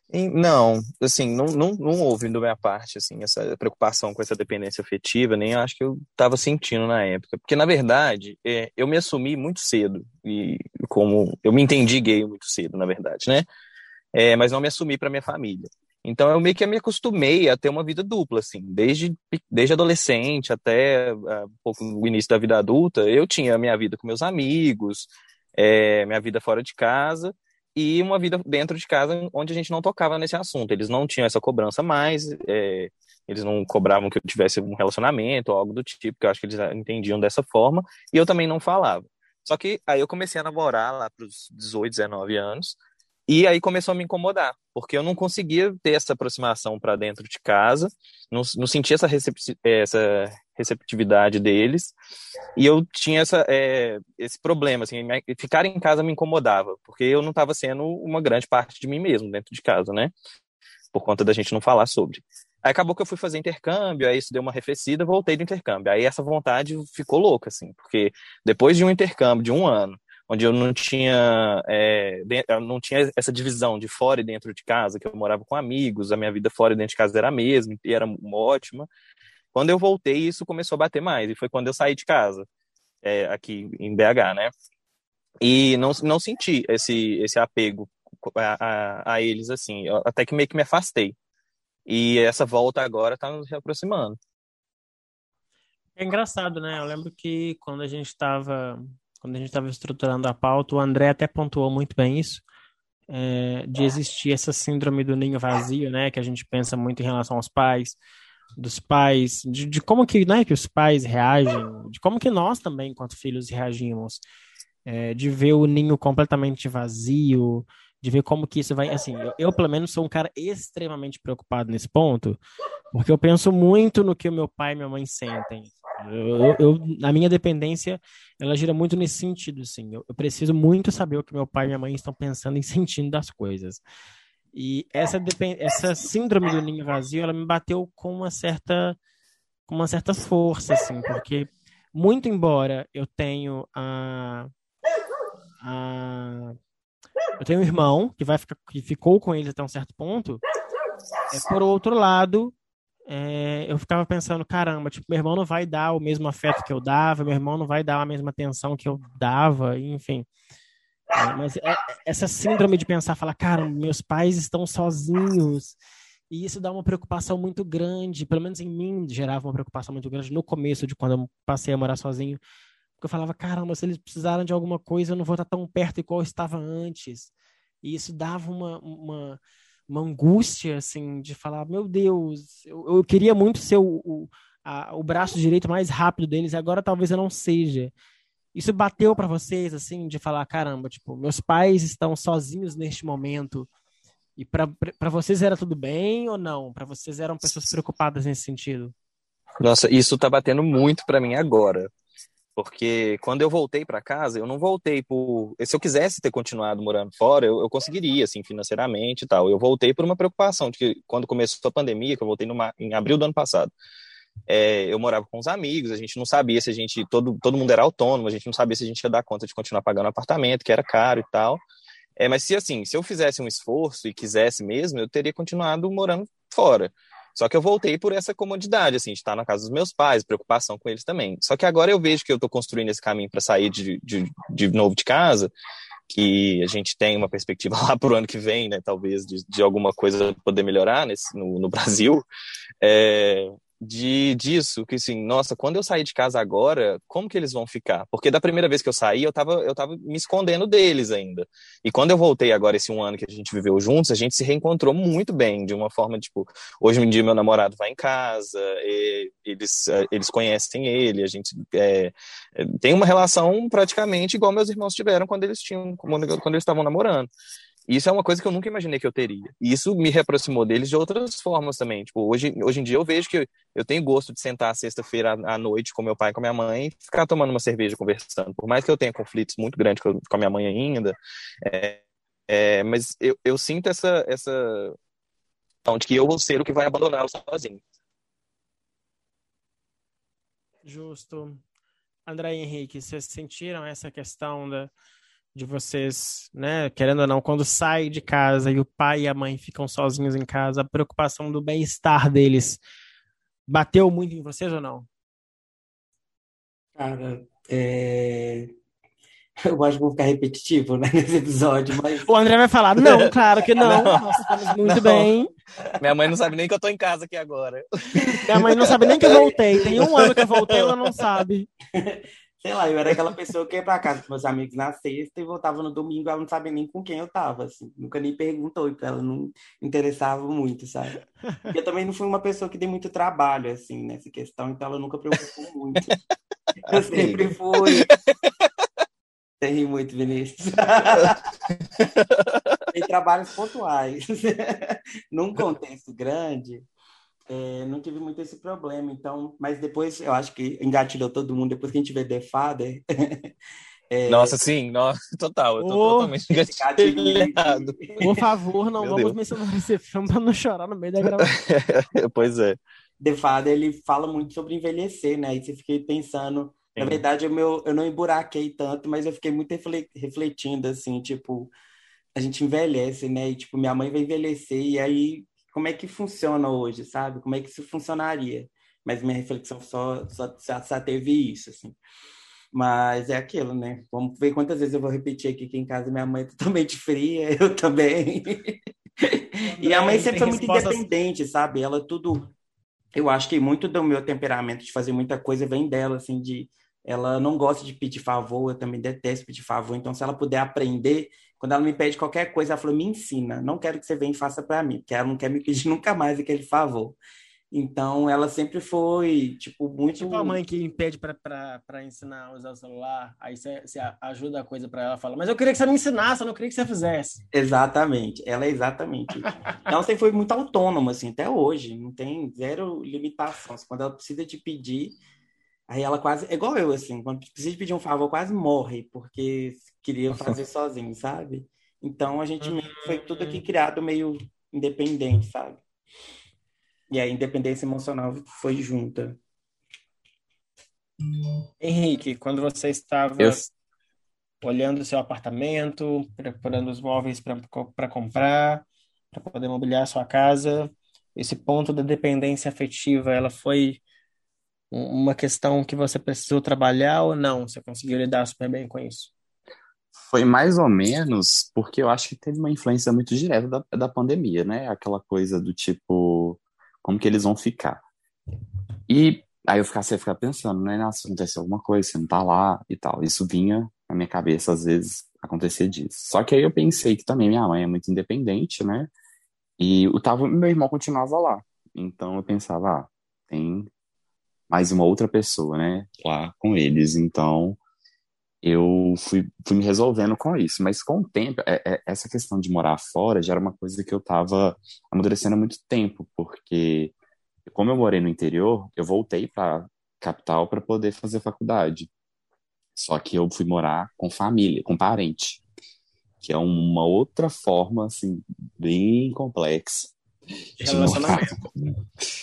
Não, assim, não, não, não houve da minha parte, assim, essa preocupação com essa dependência afetiva, nem acho que eu estava sentindo na época. Porque, na verdade, é, eu me assumi muito cedo, e como eu me entendi gay muito cedo, na verdade, né? É, mas não me assumi para minha família. Então eu meio que me acostumei a ter uma vida dupla, assim, desde, desde adolescente até um pouco no início da vida adulta, eu tinha a minha vida com meus amigos, é, minha vida fora de casa e uma vida dentro de casa onde a gente não tocava nesse assunto. Eles não tinham essa cobrança mais, é, eles não cobravam que eu tivesse um relacionamento ou algo do tipo, que eu acho que eles entendiam dessa forma, e eu também não falava. Só que aí eu comecei a namorar lá para os 18, 19 anos, e aí começou a me incomodar, porque eu não conseguia ter essa aproximação para dentro de casa, não, não sentia essa, recepti essa receptividade deles, e eu tinha essa, é, esse problema, assim, ficar em casa me incomodava, porque eu não estava sendo uma grande parte de mim mesmo dentro de casa, né? Por conta da gente não falar sobre. Aí acabou que eu fui fazer intercâmbio, aí isso deu uma arrefecida, voltei do intercâmbio. Aí essa vontade ficou louca, assim, porque depois de um intercâmbio de um ano, onde eu não tinha, é, eu não tinha essa divisão de fora e dentro de casa, que eu morava com amigos, a minha vida fora e dentro de casa era a mesma, e era ótima. Quando eu voltei, isso começou a bater mais, e foi quando eu saí de casa, é, aqui em BH, né? E não, não senti esse, esse apego a, a, a eles, assim, até que meio que me afastei. E essa volta agora está nos reaproximando. É engraçado, né? Eu lembro que quando a gente estava quando a gente estava estruturando a pauta, o André até pontuou muito bem isso, é, de existir essa síndrome do ninho vazio, né, que a gente pensa muito em relação aos pais, dos pais, de, de como que, né, que os pais reagem, de como que nós também, enquanto filhos, reagimos, é, de ver o ninho completamente vazio, de ver como que isso vai, assim, eu, eu, pelo menos sou um cara extremamente preocupado nesse ponto, porque eu penso muito no que o meu pai e minha mãe sentem, eu, eu, a minha dependência, ela gira muito nesse sentido, assim. Eu, eu, preciso muito saber o que meu pai e minha mãe estão pensando e (laughs) sentindo das coisas. E essa, essa síndrome do ninho vazio, ela me bateu com uma certa, com uma certa força, assim, porque muito embora eu tenho a, a eu tenho um irmão que vai ficar, que ficou com ele até um certo ponto. É, por outro lado, é, eu ficava pensando, caramba, tipo, meu irmão não vai dar o mesmo afeto que eu dava, meu irmão não vai dar a mesma atenção que eu dava, enfim. É, mas é, essa síndrome de pensar, falar, cara, meus pais estão sozinhos, e isso dá uma preocupação muito grande, pelo menos em mim gerava uma preocupação muito grande no começo de quando eu passei a morar sozinho, porque eu falava, caramba, se eles precisaram de alguma coisa, eu não vou estar tão perto igual eu estava antes. E isso dava uma, uma uma angústia, assim, de falar, meu Deus, eu, eu queria muito ser o, o, a, o braço direito mais rápido deles, e agora talvez eu não seja. Isso bateu para vocês, assim, de falar, caramba, tipo, meus pais estão sozinhos neste momento, e para vocês era tudo bem ou não? Para vocês eram pessoas preocupadas nesse sentido? Nossa, isso tá batendo muito para mim agora. Porque quando eu voltei para casa, eu não voltei por. Se eu quisesse ter continuado morando fora, eu, eu, conseguiria, assim, financeiramente e tal. Eu voltei por uma preocupação de que quando começou a pandemia, que eu voltei numa, em abril do ano passado, é, eu morava com os amigos, a gente não sabia se a gente. Todo, todo mundo era autônomo, a gente não sabia se a gente ia dar conta de continuar pagando apartamento, que era caro e tal. É, mas se assim, se eu fizesse um esforço e quisesse mesmo, eu teria continuado morando fora. Só que eu voltei por essa comodidade, assim, de estar na casa dos meus pais, preocupação com eles também. Só que agora eu vejo que eu estou construindo esse caminho para sair de, de, de novo de casa, que a gente tem uma perspectiva (laughs) lá para o ano que vem, né, talvez, de, de alguma coisa poder melhorar nesse, no, no Brasil. É, de disso, que assim, nossa, quando eu sair de casa agora, como que eles vão ficar? Porque da primeira vez que eu saí, eu tava, eu tava me escondendo deles ainda. E quando eu voltei agora, esse um ano que a gente viveu juntos, a gente se reencontrou muito bem, de uma forma, tipo, hoje em dia meu namorado vai em casa, eles, eh, eles conhecem ele, a gente é, tem uma relação praticamente igual meus irmãos tiveram quando eles tinham, quando eles estavam namorando. Isso é uma coisa que eu nunca imaginei que eu teria. E isso me reaproximou deles de outras formas também. Tipo, hoje, hoje em dia eu vejo que eu, tenho gosto de sentar sexta-feira à noite com meu pai e com minha mãe e ficar tomando uma cerveja conversando. Por mais que eu tenha conflitos muito grandes com a minha mãe ainda, é, é, mas eu, eu sinto essa, essa de que eu vou ser o que vai abandoná-lo sozinho. Justo. André e Henrique, vocês sentiram essa questão da de vocês, né, querendo ou não, quando sai de casa e o pai e a mãe ficam sozinhos em casa, a preocupação do bem-estar deles bateu muito em vocês ou não? Cara, é... (laughs) eu acho que vou ficar repetitivo né, nesse episódio, mas... O André vai falar, não, claro que não, não nós estamos muito não. bem. Minha mãe não sabe nem que eu tô em casa aqui agora. Minha mãe não sabe nem que eu voltei, tem um ano que eu voltei, ela não sabe. (laughs) sei lá, eu era aquela pessoa que ia pra casa com meus amigos na sexta e voltava no domingo, ela não sabia nem com quem eu tava, assim. Nunca nem perguntou, porque ela não interessava muito, sabe? Eu também não fui uma pessoa que dei muito trabalho, assim, nessa questão, então ela nunca preocupou muito. Eu sempre fui. Você ri muito, Vinícius. (laughs) Tem trabalhos pontuais. Num contexto grande, é, não tive muito esse problema, então, mas depois eu acho que engatilhou todo mundo, depois que a gente vê The Father. (laughs) é... Nossa, sim, nossa, (laughs) total, eu tô oh, totalmente engatilhado. Por favor, não Meu vamos Deus. mencionar esse filme pra não chorar no meio da gravação. (laughs) pois é. The Father, ele fala muito sobre envelhecer, né? E você fiquei pensando, sim. na verdade, o meu, eu não emburaquei tanto, mas eu fiquei muito refletindo, assim, tipo, a gente envelhece, né? E, tipo, minha mãe vai envelhecer, e aí como é que funciona hoje, sabe? Como é que isso funcionaria? Mas minha reflexão só, só, só teve isso, assim. Mas é aquilo, né? Vamos ver quantas vezes eu vou repetir aqui que em casa minha mãe é (laughs) totalmente fria, eu também. e a mãe sempre foi muito respostas... independente, sabe? Ela tudo. Eu acho que muito do meu temperamento de fazer muita coisa vem dela, assim, de. Ela não gosta de pedir favor, eu também detesto pedir favor. Então, se ela puder aprender, quando ela me pede qualquer coisa, ela falou: me ensina, não quero que você venha e faça para mim, porque ela não quer me pedir (laughs) nunca mais aquele favor. Então, ela sempre foi, tipo, muito. Tipo a mãe que pede para ensinar a usar o celular, aí você, você ajuda a coisa para ela, fala, mas eu queria que você me ensinasse, eu não queria que você fizesse. Exatamente, ela é exatamente. (laughs) ela sempre foi muito autônoma, assim, até hoje, não tem zero limitações. Quando ela precisa te pedir, Aí ela quase, é igual eu, assim, quando precisa pedir um favor, quase morre, porque queria fazer (laughs) sozinho, sabe? Então a gente foi tudo aqui criado meio independente, sabe? E a independência emocional foi junta. Henrique, quando você estava eu... olhando o seu apartamento, preparando os móveis para comprar, para poder mobiliar a sua casa, esse ponto da dependência afetiva, ela foi uma questão que você precisou trabalhar ou não? Você conseguiu lidar super bem com isso? Foi mais ou menos porque eu acho que teve uma influência muito direta da, da pandemia, né? Aquela coisa do tipo, como que eles vão ficar? E aí eu ficasse a ficar pensando, né? Nossa, aconteceu alguma coisa, você não tá lá e tal. Isso vinha na minha cabeça, às vezes, acontecer disso. Só que aí eu pensei que também minha mãe é muito independente, né? E o tava, meu irmão continuava lá. Então eu pensava, ah, tem mais uma outra pessoa, né, lá com eles. Então, eu fui, fui me resolvendo com isso. Mas com o tempo, é, é, essa questão de morar fora já era uma coisa que eu estava amadurecendo há muito tempo, porque como eu morei no interior, eu voltei para capital para poder fazer faculdade. Só que eu fui morar com família, com parente, que é uma outra forma assim bem complexa (laughs) relacionamento.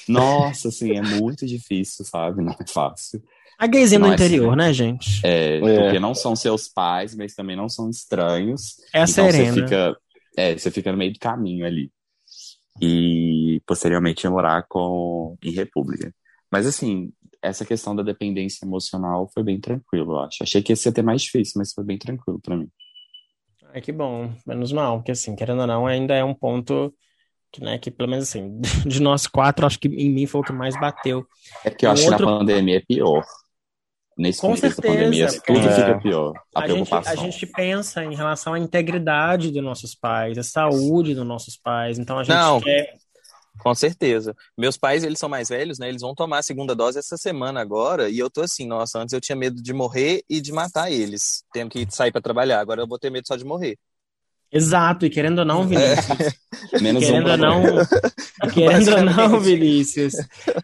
Nossa, assim, é muito difícil, sabe? Não é fácil. A gayzinha no interior, né, gente? É, é, porque não são seus pais, mas também não são estranhos. É a então Serena. Você fica, é, você fica no meio do caminho ali. e posteriormente ia morar com, em República. Mas assim, essa questão da dependência emocional foi bem tranquilo, eu acho. Achei que ia ser até mais difícil, mas foi bem tranquilo para mim. É que bom, menos mal, porque assim, querendo ou não, ainda é um ponto que, né, que pelo menos assim, (laughs) de nós quatro, acho que em mim foi o que mais bateu. É que eu acho outro... que na pandemia é pior. Nesse Com certeza, pandemia, tudo é. fica pior. A, a preocupação. Gente, a gente pensa em relação à integridade dos nossos pais, a saúde dos nossos pais. Então a gente Não. quer com certeza. Meus pais, eles são mais velhos, né? Eles vão tomar a segunda dose essa semana agora, e eu tô assim, nossa, antes eu tinha medo de morrer e de matar eles, tendo que sair para trabalhar. Agora eu vou ter medo só de morrer. Exato, e querendo ou não, Vinícius. É. (laughs) Menos querendo um ou não, (laughs) querendo ou não, Vinícius.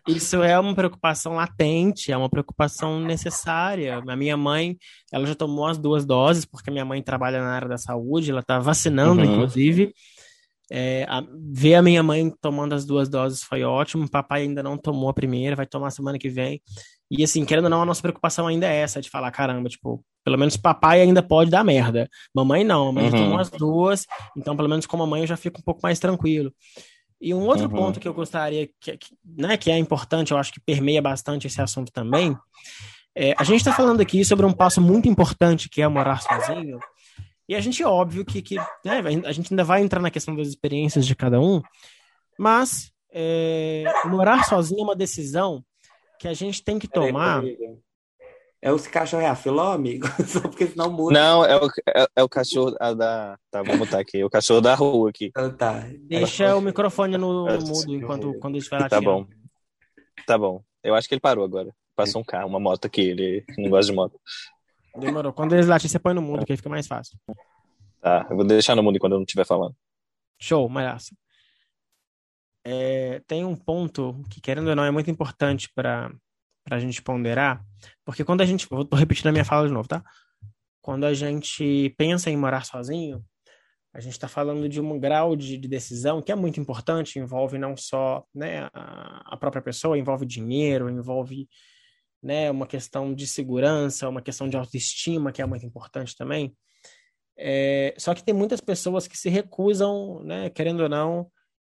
Isso é uma preocupação latente, é uma preocupação necessária. A minha mãe, ela já tomou as duas doses, porque minha mãe trabalha na área da saúde, ela tá vacinando, uhum. inclusive. É, a, ver a minha mãe tomando as duas doses foi ótimo. Papai ainda não tomou a primeira, vai tomar semana que vem. E assim, querendo ou não, a nossa preocupação ainda é essa, de falar, caramba, tipo, pelo menos papai ainda pode dar merda. Mamãe não, mamãe uhum. tomou as duas, então pelo menos com a mamãe eu já fico um pouco mais tranquilo. E um outro uhum. ponto que eu gostaria, que, que, né, que é importante, eu acho que permeia bastante esse assunto também, é, a gente está falando aqui sobre um passo muito importante que é morar sozinho, e a gente, óbvio, que, que né, a gente ainda vai entrar na questão das experiências de cada um, mas é, morar sozinho é uma decisão que a gente tem que tomar. É o cachorro é a filó, amigo? (laughs) Só porque senão muda. Não, é o, é, é o cachorro da. Tá, vamos botar aqui. É o cachorro da rua aqui. Então tá. Deixa o microfone no, no mudo enquanto quando ele estiver Tá bom. Tá bom. Eu acho que ele parou agora. Passou um carro, uma moto aqui. Ele não gosta de moto. Demorou. Quando eles latir, você põe no mundo, que aí fica mais fácil. Tá, eu vou deixar no mundo quando eu não estiver falando. Show, malhaça. É, tem um ponto que, querendo ou não, é muito importante para a gente ponderar, porque quando a gente. Vou repetindo a minha fala de novo, tá? Quando a gente pensa em morar sozinho, a gente está falando de um grau de, de, decisão que é muito importante, envolve não só né, a, a própria pessoa, envolve dinheiro, envolve né, uma questão de segurança, uma questão de autoestima, que é muito importante também. É, só que tem muitas pessoas que se recusam, né, querendo ou não,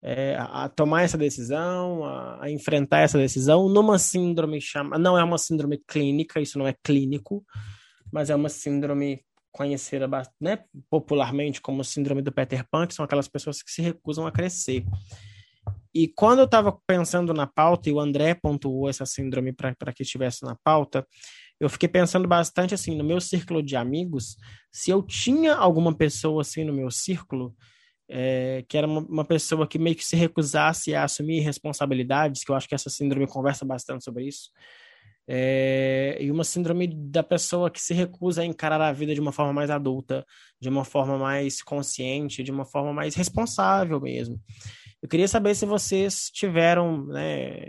é, a, tomar essa decisão, a, a, enfrentar essa decisão numa síndrome chama, não é uma síndrome clínica, isso não é clínico, mas é uma síndrome conhecida né, popularmente como síndrome do Peter Pan, que são aquelas pessoas que se recusam a crescer. E quando eu estava pensando na pauta, e o André pontuou essa síndrome para que estivesse na pauta, eu fiquei pensando bastante assim, no meu círculo de amigos, se eu tinha alguma pessoa assim no meu círculo, é, que era uma, uma, pessoa que meio que se recusasse a assumir responsabilidades, que eu acho que essa síndrome conversa bastante sobre isso, é, e uma síndrome da pessoa que se recusa a encarar a vida de uma forma mais adulta, de uma forma mais consciente, de uma forma mais responsável mesmo. Eu queria saber se vocês tiveram né,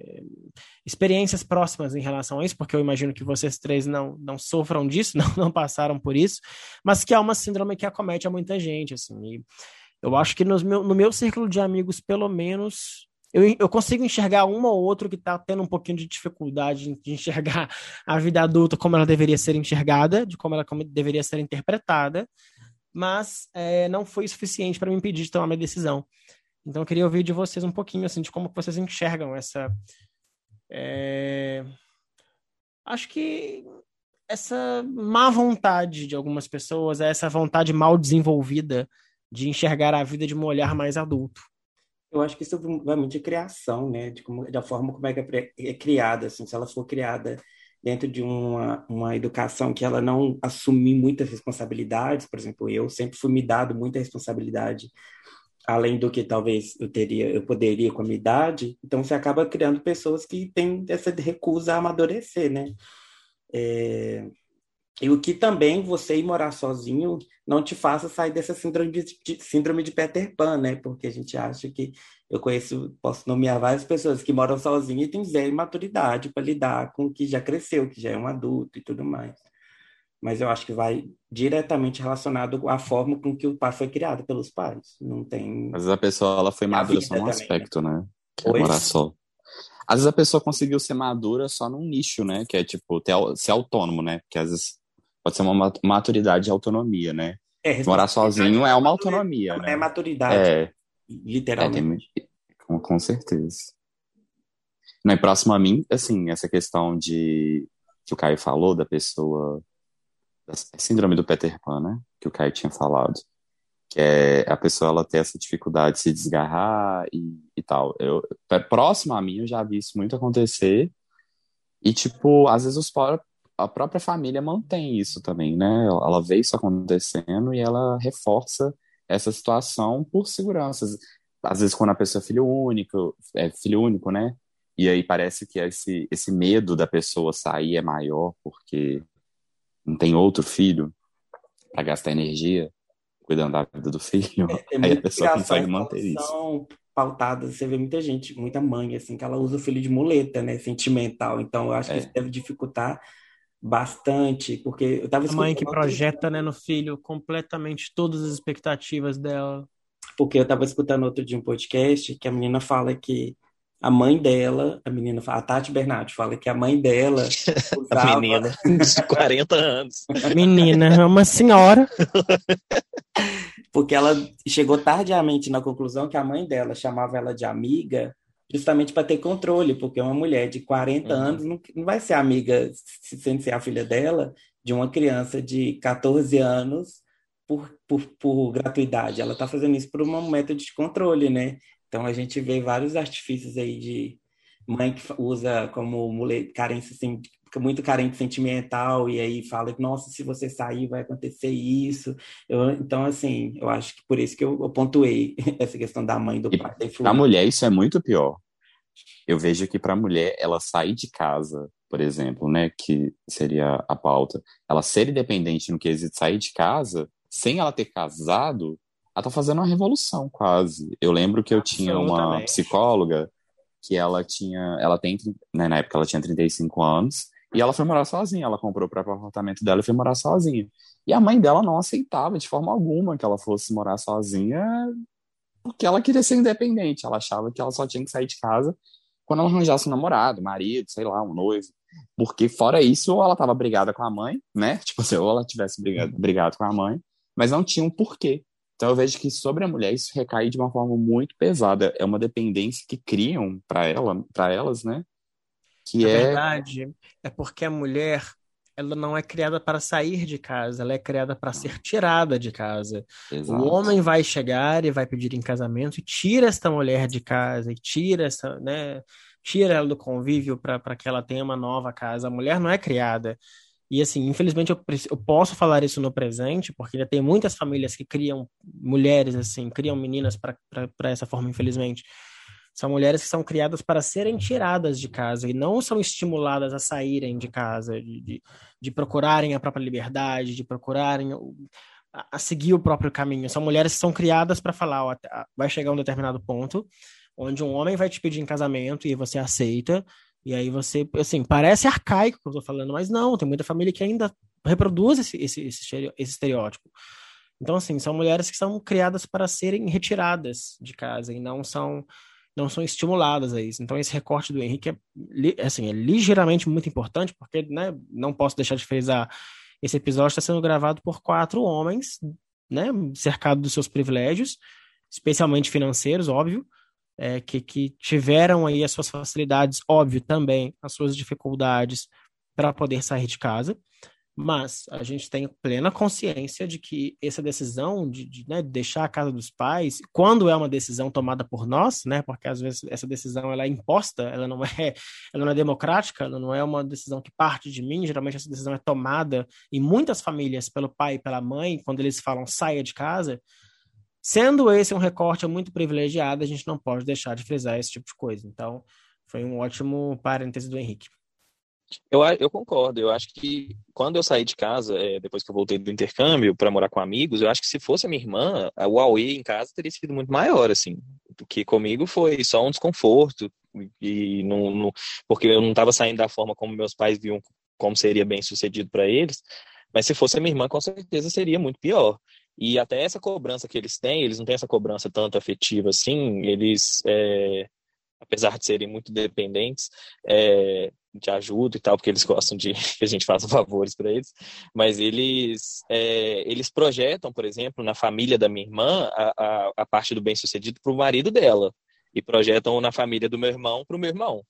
experiências próximas em relação a isso, porque eu imagino que vocês três não, não sofram disso, (laughs) não, não passaram por isso, mas que é uma síndrome que acomete a muita gente. Assim, e eu acho que no meu, no meu círculo de amigos, pelo menos, eu, eu consigo enxergar um ou outro que está tendo um pouquinho de dificuldade de enxergar (laughs) a vida adulta como ela deveria ser enxergada, de como ela como deveria ser interpretada, mas é, não foi suficiente para me impedir de tomar minha decisão. Então eu queria ouvir de vocês um pouquinho assim de como vocês enxergam essa é... acho que essa má vontade de algumas pessoas, essa vontade mal desenvolvida de enxergar a vida de um olhar mais adulto. Eu acho que isso vai muito de criação, né? De como, da forma como é, é, é criada, assim, se ela for criada dentro de uma, uma educação que ela não assumir muitas responsabilidades, por exemplo, eu sempre fui me dado muita responsabilidade além do que talvez eu teria, eu poderia com a minha idade, então você acaba criando pessoas que têm essa recusa a amadurecer, né? É... E o que também você ir morar sozinho não te faça sair dessa síndrome de, síndrome de Peter Pan, né? Porque a gente acha que eu conheço, posso nomear várias pessoas que moram sozinhas e têm zero maturidade para lidar com o que já cresceu, que já é um adulto e tudo mais mas eu acho que vai diretamente relacionado à forma com que o pai foi criado pelos pais. Não tem. Às vezes a pessoa ela foi madura só num aspecto, né? Que é morar só. Às vezes a pessoa conseguiu ser madura só num nicho, né? Que é tipo ter, ser autônomo, né? Que às vezes pode ser uma maturidade e autonomia, né? É, morar sozinho é uma autonomia, não né? É maturidade. É. Literalmente. É, tem, Com, com certeza. E próximo a mim, assim, essa questão de que o Caio falou da pessoa da síndrome do Peter Pan, né? Que o Caio tinha falado. Que é a pessoa ela ter essa dificuldade de se desgarrar e, e tal. Eu, próximo a mim, eu já vi isso muito acontecer. E, tipo, às vezes os, a própria família mantém isso também, né? Ela vê isso acontecendo e ela reforça essa situação por seguranças. Às vezes, quando a pessoa é filho único, é filho único, né? E aí parece que esse, esse medo da pessoa sair é maior porque não tem outro filho para gastar energia cuidando da vida do filho. É, é (laughs) aí a pessoa consegue manter isso. Pautadas, você vê muita gente, muita mãe, assim, que ela usa o filho de muleta, né? Sentimental. Então, eu acho que é. isso deve dificultar bastante, porque eu tava A mãe que projeta, né, no filho completamente todas as expectativas dela. Porque eu estava escutando outro dia um podcast que a menina fala que a mãe dela, a menina, a Tati Bernardi, fala que a mãe dela (laughs) usava... A menina de (laughs) 40 anos. Menina, é uma senhora. Porque ela chegou tardiamente na conclusão que a mãe dela chamava ela de amiga justamente para ter controle, porque uma mulher de 40 uhum. anos não, não vai ser amiga, sem ser a filha dela, de uma criança de 14 anos por, por, por gratuidade. Ela está fazendo isso por um método de controle, né? Então a gente vê vários artifícios aí de mãe que usa como mulher, carência assim, muito carente sentimental e aí fala nossa se você sair vai acontecer isso eu, então assim eu acho que por isso que eu, eu pontuei (laughs) essa questão da mãe do pai da mulher isso é muito pior eu vejo que para a mulher ela sair de casa por exemplo né que seria a pauta ela ser independente no quesito sair de casa sem ela ter casado ela tá fazendo uma revolução quase. Eu lembro que eu tinha uma psicóloga que ela tinha, ela tem, né, na época ela tinha 35 anos, e ela foi morar sozinha, ela comprou o próprio apartamento dela e foi morar sozinha. E a mãe dela não aceitava de forma alguma que ela fosse morar sozinha, porque ela queria ser independente, ela achava que ela só tinha que sair de casa quando ela arranjasse um namorado, marido, sei lá, um noivo. Porque fora isso, ou ela estava brigada com a mãe, né? (laughs) Tipo assim, ou ela tivesse brigado, brigado com a mãe, mas não tinha um porquê. Então eu vejo que sobre a mulher isso recai de uma forma muito pesada. É uma dependência que criam para ela, para elas, né? Que Na é verdade é porque a mulher ela não é criada para sair de casa, ela é criada para ser tirada de casa. Exato. O homem vai chegar e vai pedir em casamento e tira esta mulher de casa e tira essa, né? Tira ela do convívio para que ela tenha uma nova casa. A mulher não é criada e assim, infelizmente eu, eu posso falar isso no presente, porque ainda tem muitas famílias que criam mulheres, assim, criam meninas para essa forma, infelizmente. São mulheres que são criadas para serem tiradas de casa e não são estimuladas a saírem de casa, de, de, de procurarem a própria liberdade, de procurarem a, a, seguir o próprio caminho. São mulheres que são criadas para falar: ó, vai chegar um determinado ponto onde um homem vai te pedir em casamento e você aceita, e aí você, assim, parece arcaico que eu tô falando, mas não, tem muita família que ainda reproduz esse, esse, esse, estereótipo. Então, assim, são mulheres que são criadas para serem retiradas de casa e não são não são estimuladas a isso. Então, esse recorte do Henrique é, assim, é ligeiramente muito importante, porque né, não posso deixar de frisar, esse episódio está sendo gravado por quatro homens, né, cercado dos seus privilégios, especialmente financeiros, óbvio, é, que, que tiveram aí as suas facilidades, óbvio, também as suas dificuldades para poder sair de casa, mas a gente tem plena consciência de que essa decisão de, de né, deixar a casa dos pais, quando é uma decisão tomada por nós, né, porque às vezes essa decisão ela é imposta, ela não (laughs) é, ela não é democrática, ela não é uma decisão que parte de mim, geralmente essa decisão é tomada em muitas famílias pelo pai e pela mãe, quando eles falam saia de casa, Sendo esse um recorte muito privilegiado, a gente não pode deixar de frisar esse tipo de coisa. Então, foi um ótimo parêntese do Henrique. Eu, eu concordo. Eu acho que quando eu saí de casa, é, depois que eu voltei do intercâmbio para morar com amigos, eu acho que se fosse a minha irmã, o Huawei em casa teria sido muito maior, assim. Do que comigo foi só um desconforto. E não, não porque eu não estava saindo da forma como meus pais viam como seria bem sucedido para eles. Mas se fosse a minha irmã, com certeza seria muito pior. E até essa cobrança que eles têm, eles não têm essa cobrança tanto afetiva assim, eles, é, apesar de serem muito dependentes é, de ajuda e tal, porque eles gostam de (laughs) que a gente faça favores para eles, mas eles, é, eles projetam, por exemplo, na família da minha irmã, a, a, a parte do bem-sucedido para o marido dela. e projetam na família do meu irmão para o meu irmão.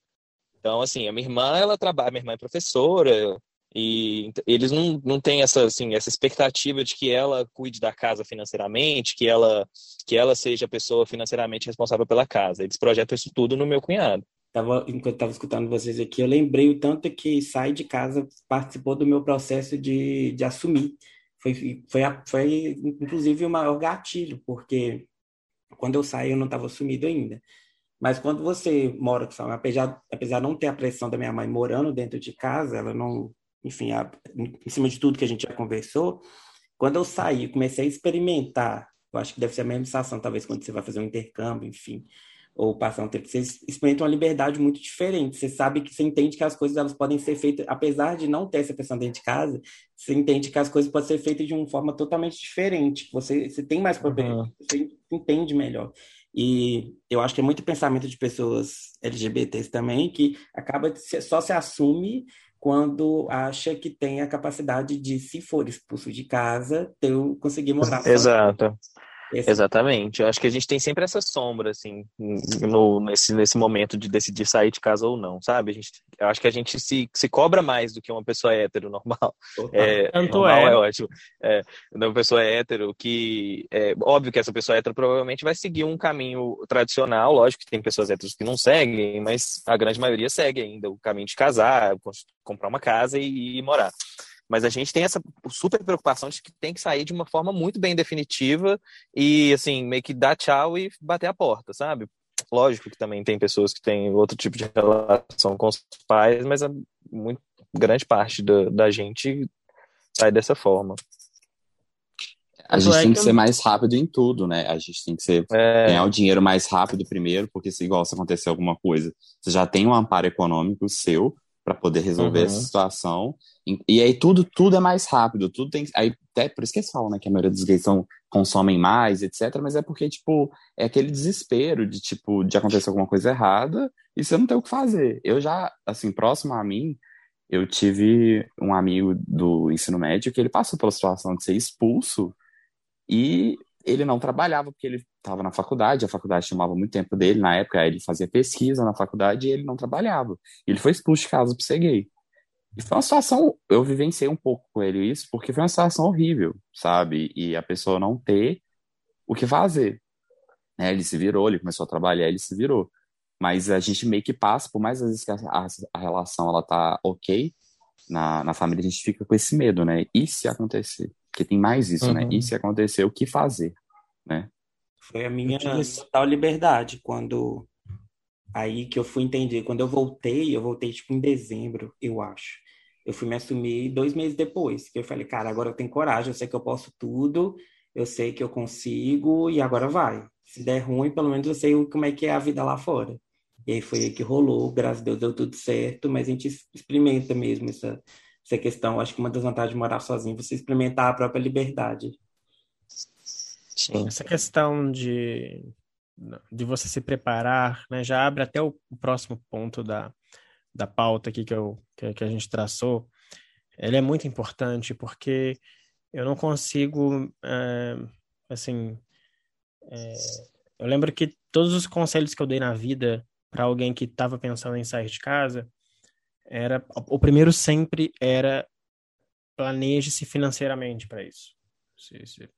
Então, assim, a minha irmã, ela trabalha, minha irmã é professora, e eles não, não têm essa, assim, essa expectativa de que ela cuide da casa financeiramente, que ela, que ela seja a pessoa financeiramente responsável pela casa. Eles projetam isso tudo no meu cunhado. Tava, enquanto estava escutando vocês aqui, eu lembrei o tanto que sai de casa participou do meu processo de, de assumir. Foi, foi, foi, inclusive, o maior gatilho, porque quando eu saí eu não estava assumido ainda. Mas quando você mora com sua mãe, apesar, apesar de não ter a pressão da minha mãe morando dentro de casa, ela não, enfim, a, em cima de tudo que a gente já conversou, quando eu saí, comecei a experimentar, eu acho que deve ser a mesma sensação, talvez, quando você vai fazer um intercâmbio, enfim, ou passar um tempo, você experimenta uma liberdade muito diferente. Você sabe que você entende que as coisas elas podem ser feitas, apesar de não ter essa pessoa dentro de casa, você entende que as coisas podem ser feitas de uma forma totalmente diferente. Você, você tem mais propriedade, uhum. você entende melhor. E eu acho que é muito pensamento de pessoas LGBTs também que acaba só se assume quando acha que tem a capacidade de, se for expulso de casa, ter, conseguir morar. Exato. Esse... Exatamente. Eu acho que a gente tem sempre essa sombra, assim, no, nesse, nesse momento de decidir sair de casa ou não, sabe? A gente, eu acho que a gente se, se cobra mais do que uma pessoa hétero (laughs) normal. É, Tanto normal é. é ótimo. É, uma pessoa hétero que... É, óbvio que essa pessoa hétero provavelmente vai seguir um caminho tradicional, lógico que tem pessoas héteros que não seguem, mas a grande maioria segue ainda o caminho de casar, comprar uma casa e, e morar. Mas a gente tem essa super preocupação de que tem que sair de uma forma muito bem definitiva e, assim, meio que dar tchau e bater a porta, sabe? Lógico que também tem pessoas que têm outro tipo de relação com os pais, mas a muito grande parte da, da gente sai dessa forma. A gente é tem que, ser mais rápido em tudo, né? A gente tem que ser, é... ganhar o dinheiro mais rápido primeiro, porque se igual se acontecer alguma coisa, você já tem um amparo econômico seu para poder resolver uhum. essa situação. E, e, aí tudo tudo é mais rápido, tudo tem aí até por isso que eles falam, né, que a maioria dos gays são, consomem mais, etc, mas é porque tipo, é aquele desespero de tipo de acontecer alguma coisa errada e você não tem o que fazer. Eu já assim, próximo a mim, eu tive um amigo do ensino médio que ele passou pela situação de ser expulso e ele não trabalhava porque ele estava na faculdade, a faculdade chamava muito tempo dele, na época ele fazia pesquisa na faculdade e ele não trabalhava. Ele foi expulso de casa por ser gay. E foi uma situação, eu vivenciei um pouco com ele isso, porque foi uma situação horrível, sabe? E a pessoa não ter o que fazer. Né? Ele se virou, ele começou a trabalhar, ele se virou. Mas a gente meio que passa, por mais às vezes que a, a, a relação ela tá ok, na, na família a gente fica com esse medo, né? E se acontecer? Porque tem mais isso, uhum. né? E se acontecer, o que fazer, né? Foi a minha total liberdade quando aí que eu fui entender. Quando eu voltei, eu voltei tipo em dezembro, eu acho. Eu fui me assumir dois meses depois. Que eu falei, cara, agora eu tenho coragem, eu sei que eu posso tudo, eu sei que eu consigo e agora vai. Se der ruim, pelo menos eu sei como é que é a vida lá fora. E aí foi aí que rolou, graças a Deus deu tudo certo, mas a gente experimenta mesmo essa, essa questão. Acho que uma das vantagens de morar sozinho é você experimentar a própria liberdade. Sim. Essa questão de, de você se preparar, né, já abre até o, próximo ponto da, da pauta aqui que, eu, que, que a gente traçou. Ele é muito importante porque eu não consigo, é, assim, é, eu lembro que todos os conselhos que eu dei na vida para alguém que estava pensando em sair de casa, era o primeiro sempre era planeje-se financeiramente para isso. Se, se,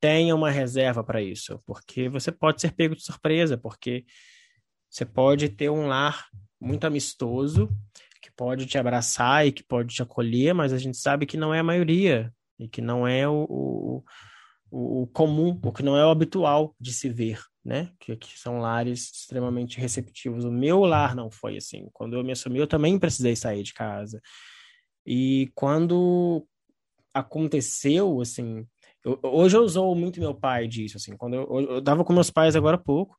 tenha uma reserva para isso, porque você pode ser pego de surpresa, porque você pode ter um lar muito amistoso que pode te abraçar e que pode te acolher, mas a gente sabe que não é a maioria e que não é o, o, o comum, o que não é o habitual de se ver né? Que, que são lares extremamente receptivos. O meu lar não foi assim. Quando eu me assumi, eu também precisei sair de casa. E quando aconteceu, assim, eu, hoje eu usou muito meu pai disso, assim, quando eu, eu, dava com meus pais agora há pouco,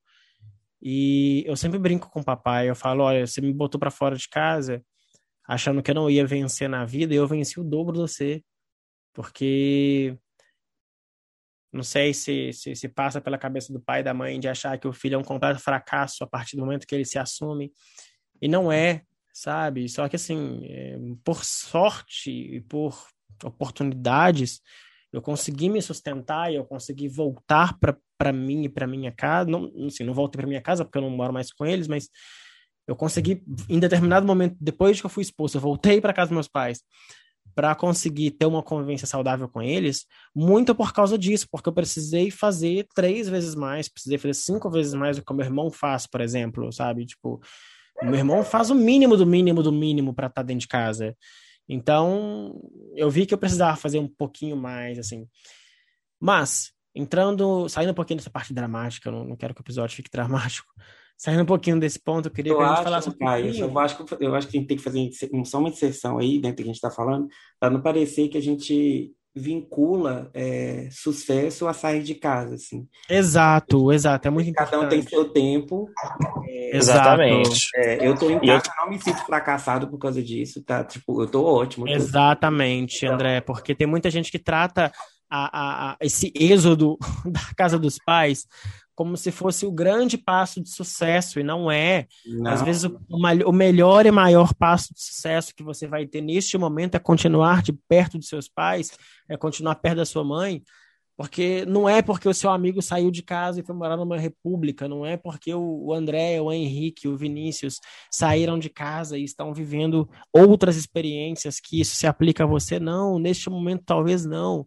e eu sempre brinco com o papai, eu falo, olha, você me botou para fora de casa, achando que eu não ia vencer na vida, e eu venci o dobro de você, porque não sei se, se, se passa pela cabeça do pai e da mãe de achar que o filho é um completo fracasso a partir do momento que ele se assume. E não é, sabe? Só que, assim, é, por sorte e por oportunidades, eu consegui me sustentar e eu consegui voltar para mim e para minha casa. Não, assim, não voltei para minha casa porque eu não moro mais com eles, mas eu consegui, em determinado momento, depois que eu fui expulso, eu voltei para casa dos meus pais para conseguir ter uma convivência saudável com eles, muito por causa disso, porque eu precisei fazer três vezes mais, precisei fazer cinco vezes mais do que o meu irmão faz, por exemplo, sabe? Tipo, meu irmão faz o mínimo do mínimo do mínimo para estar tá dentro de casa. Então, eu vi que eu precisava fazer um pouquinho mais, assim. Mas, entrando, saindo um pouquinho dessa parte dramática, eu não, não quero que o episódio fique (laughs) dramático. Saindo um pouquinho desse ponto, eu queria eu que a gente falasse um pouquinho. eu, acho eu acho que a gente tem que fazer só uma inserção aí, dentro do que a gente está falando, para não parecer que a gente vincula é, sucesso a sair de casa, assim. Exato, exato, é muito Cada importante. um tem seu tempo. É, Exatamente. É, eu tô em casa, eu... não me sinto fracassado por causa disso, tá? Tipo, eu tô ótimo. Exatamente, tô... André, porque tem muita gente que trata a, a, a, esse êxodo (laughs) da casa dos pais como se fosse o grande passo de sucesso, e não é. Não. Às vezes, o, o, melhor e maior passo de sucesso que você vai ter neste momento é continuar de perto de seus pais, é continuar perto da sua mãe, porque não é porque o seu amigo saiu de casa e foi morar numa república, não é porque o, o André, o Henrique, o Vinícius saíram de casa e estão vivendo outras experiências que isso se aplica a você, não. Neste momento, talvez não.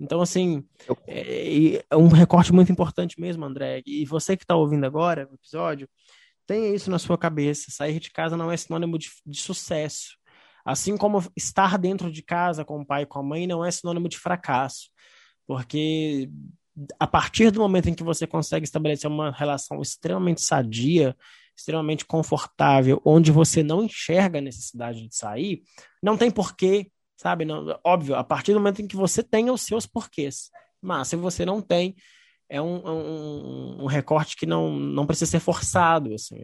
Então, assim, é, é, um recorte muito importante mesmo, André. E você que está ouvindo agora o episódio, tenha isso na sua cabeça. Sair de casa não é sinônimo de, de sucesso. Assim como estar dentro de casa com o pai e com a mãe não é sinônimo de fracasso. Porque a partir do momento em que você consegue estabelecer uma relação extremamente sadia, extremamente confortável, onde você não enxerga a necessidade de sair, não tem porquê sabe? Não, óbvio, a partir do momento em que você tenha os seus porquês. Mas se você não tem, é um, um, um, recorte que não, não precisa ser forçado. Assim.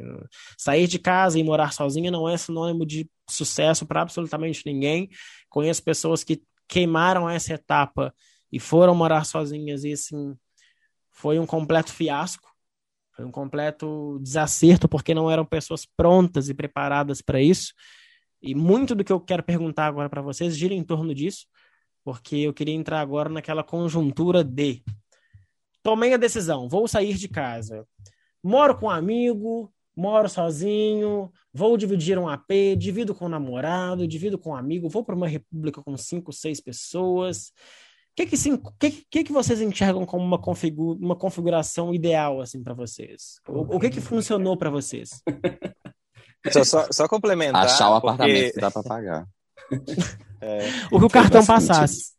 Sair de casa e morar sozinha não é sinônimo de sucesso para absolutamente ninguém. Conheço pessoas que queimaram essa etapa e foram morar sozinhas e assim foi um completo fiasco. Foi um completo desacerto porque não eram pessoas prontas e preparadas para isso. E muito do que eu quero perguntar agora para vocês gira em torno disso, porque eu queria entrar agora naquela conjuntura de tomei a decisão, vou sair de casa. Moro com um amigo, moro sozinho, vou dividir um AP, divido com um namorado, divido com um amigo, vou para uma república com cinco, seis pessoas. O que que, que, que, que vocês enxergam como uma, configura, uma configuração ideal assim para vocês? O, o que que funcionou para vocês? (laughs) Só, só, só, complementar. Achar o porque... apartamento que dá para pagar. (laughs) É, o que o cartão passasse.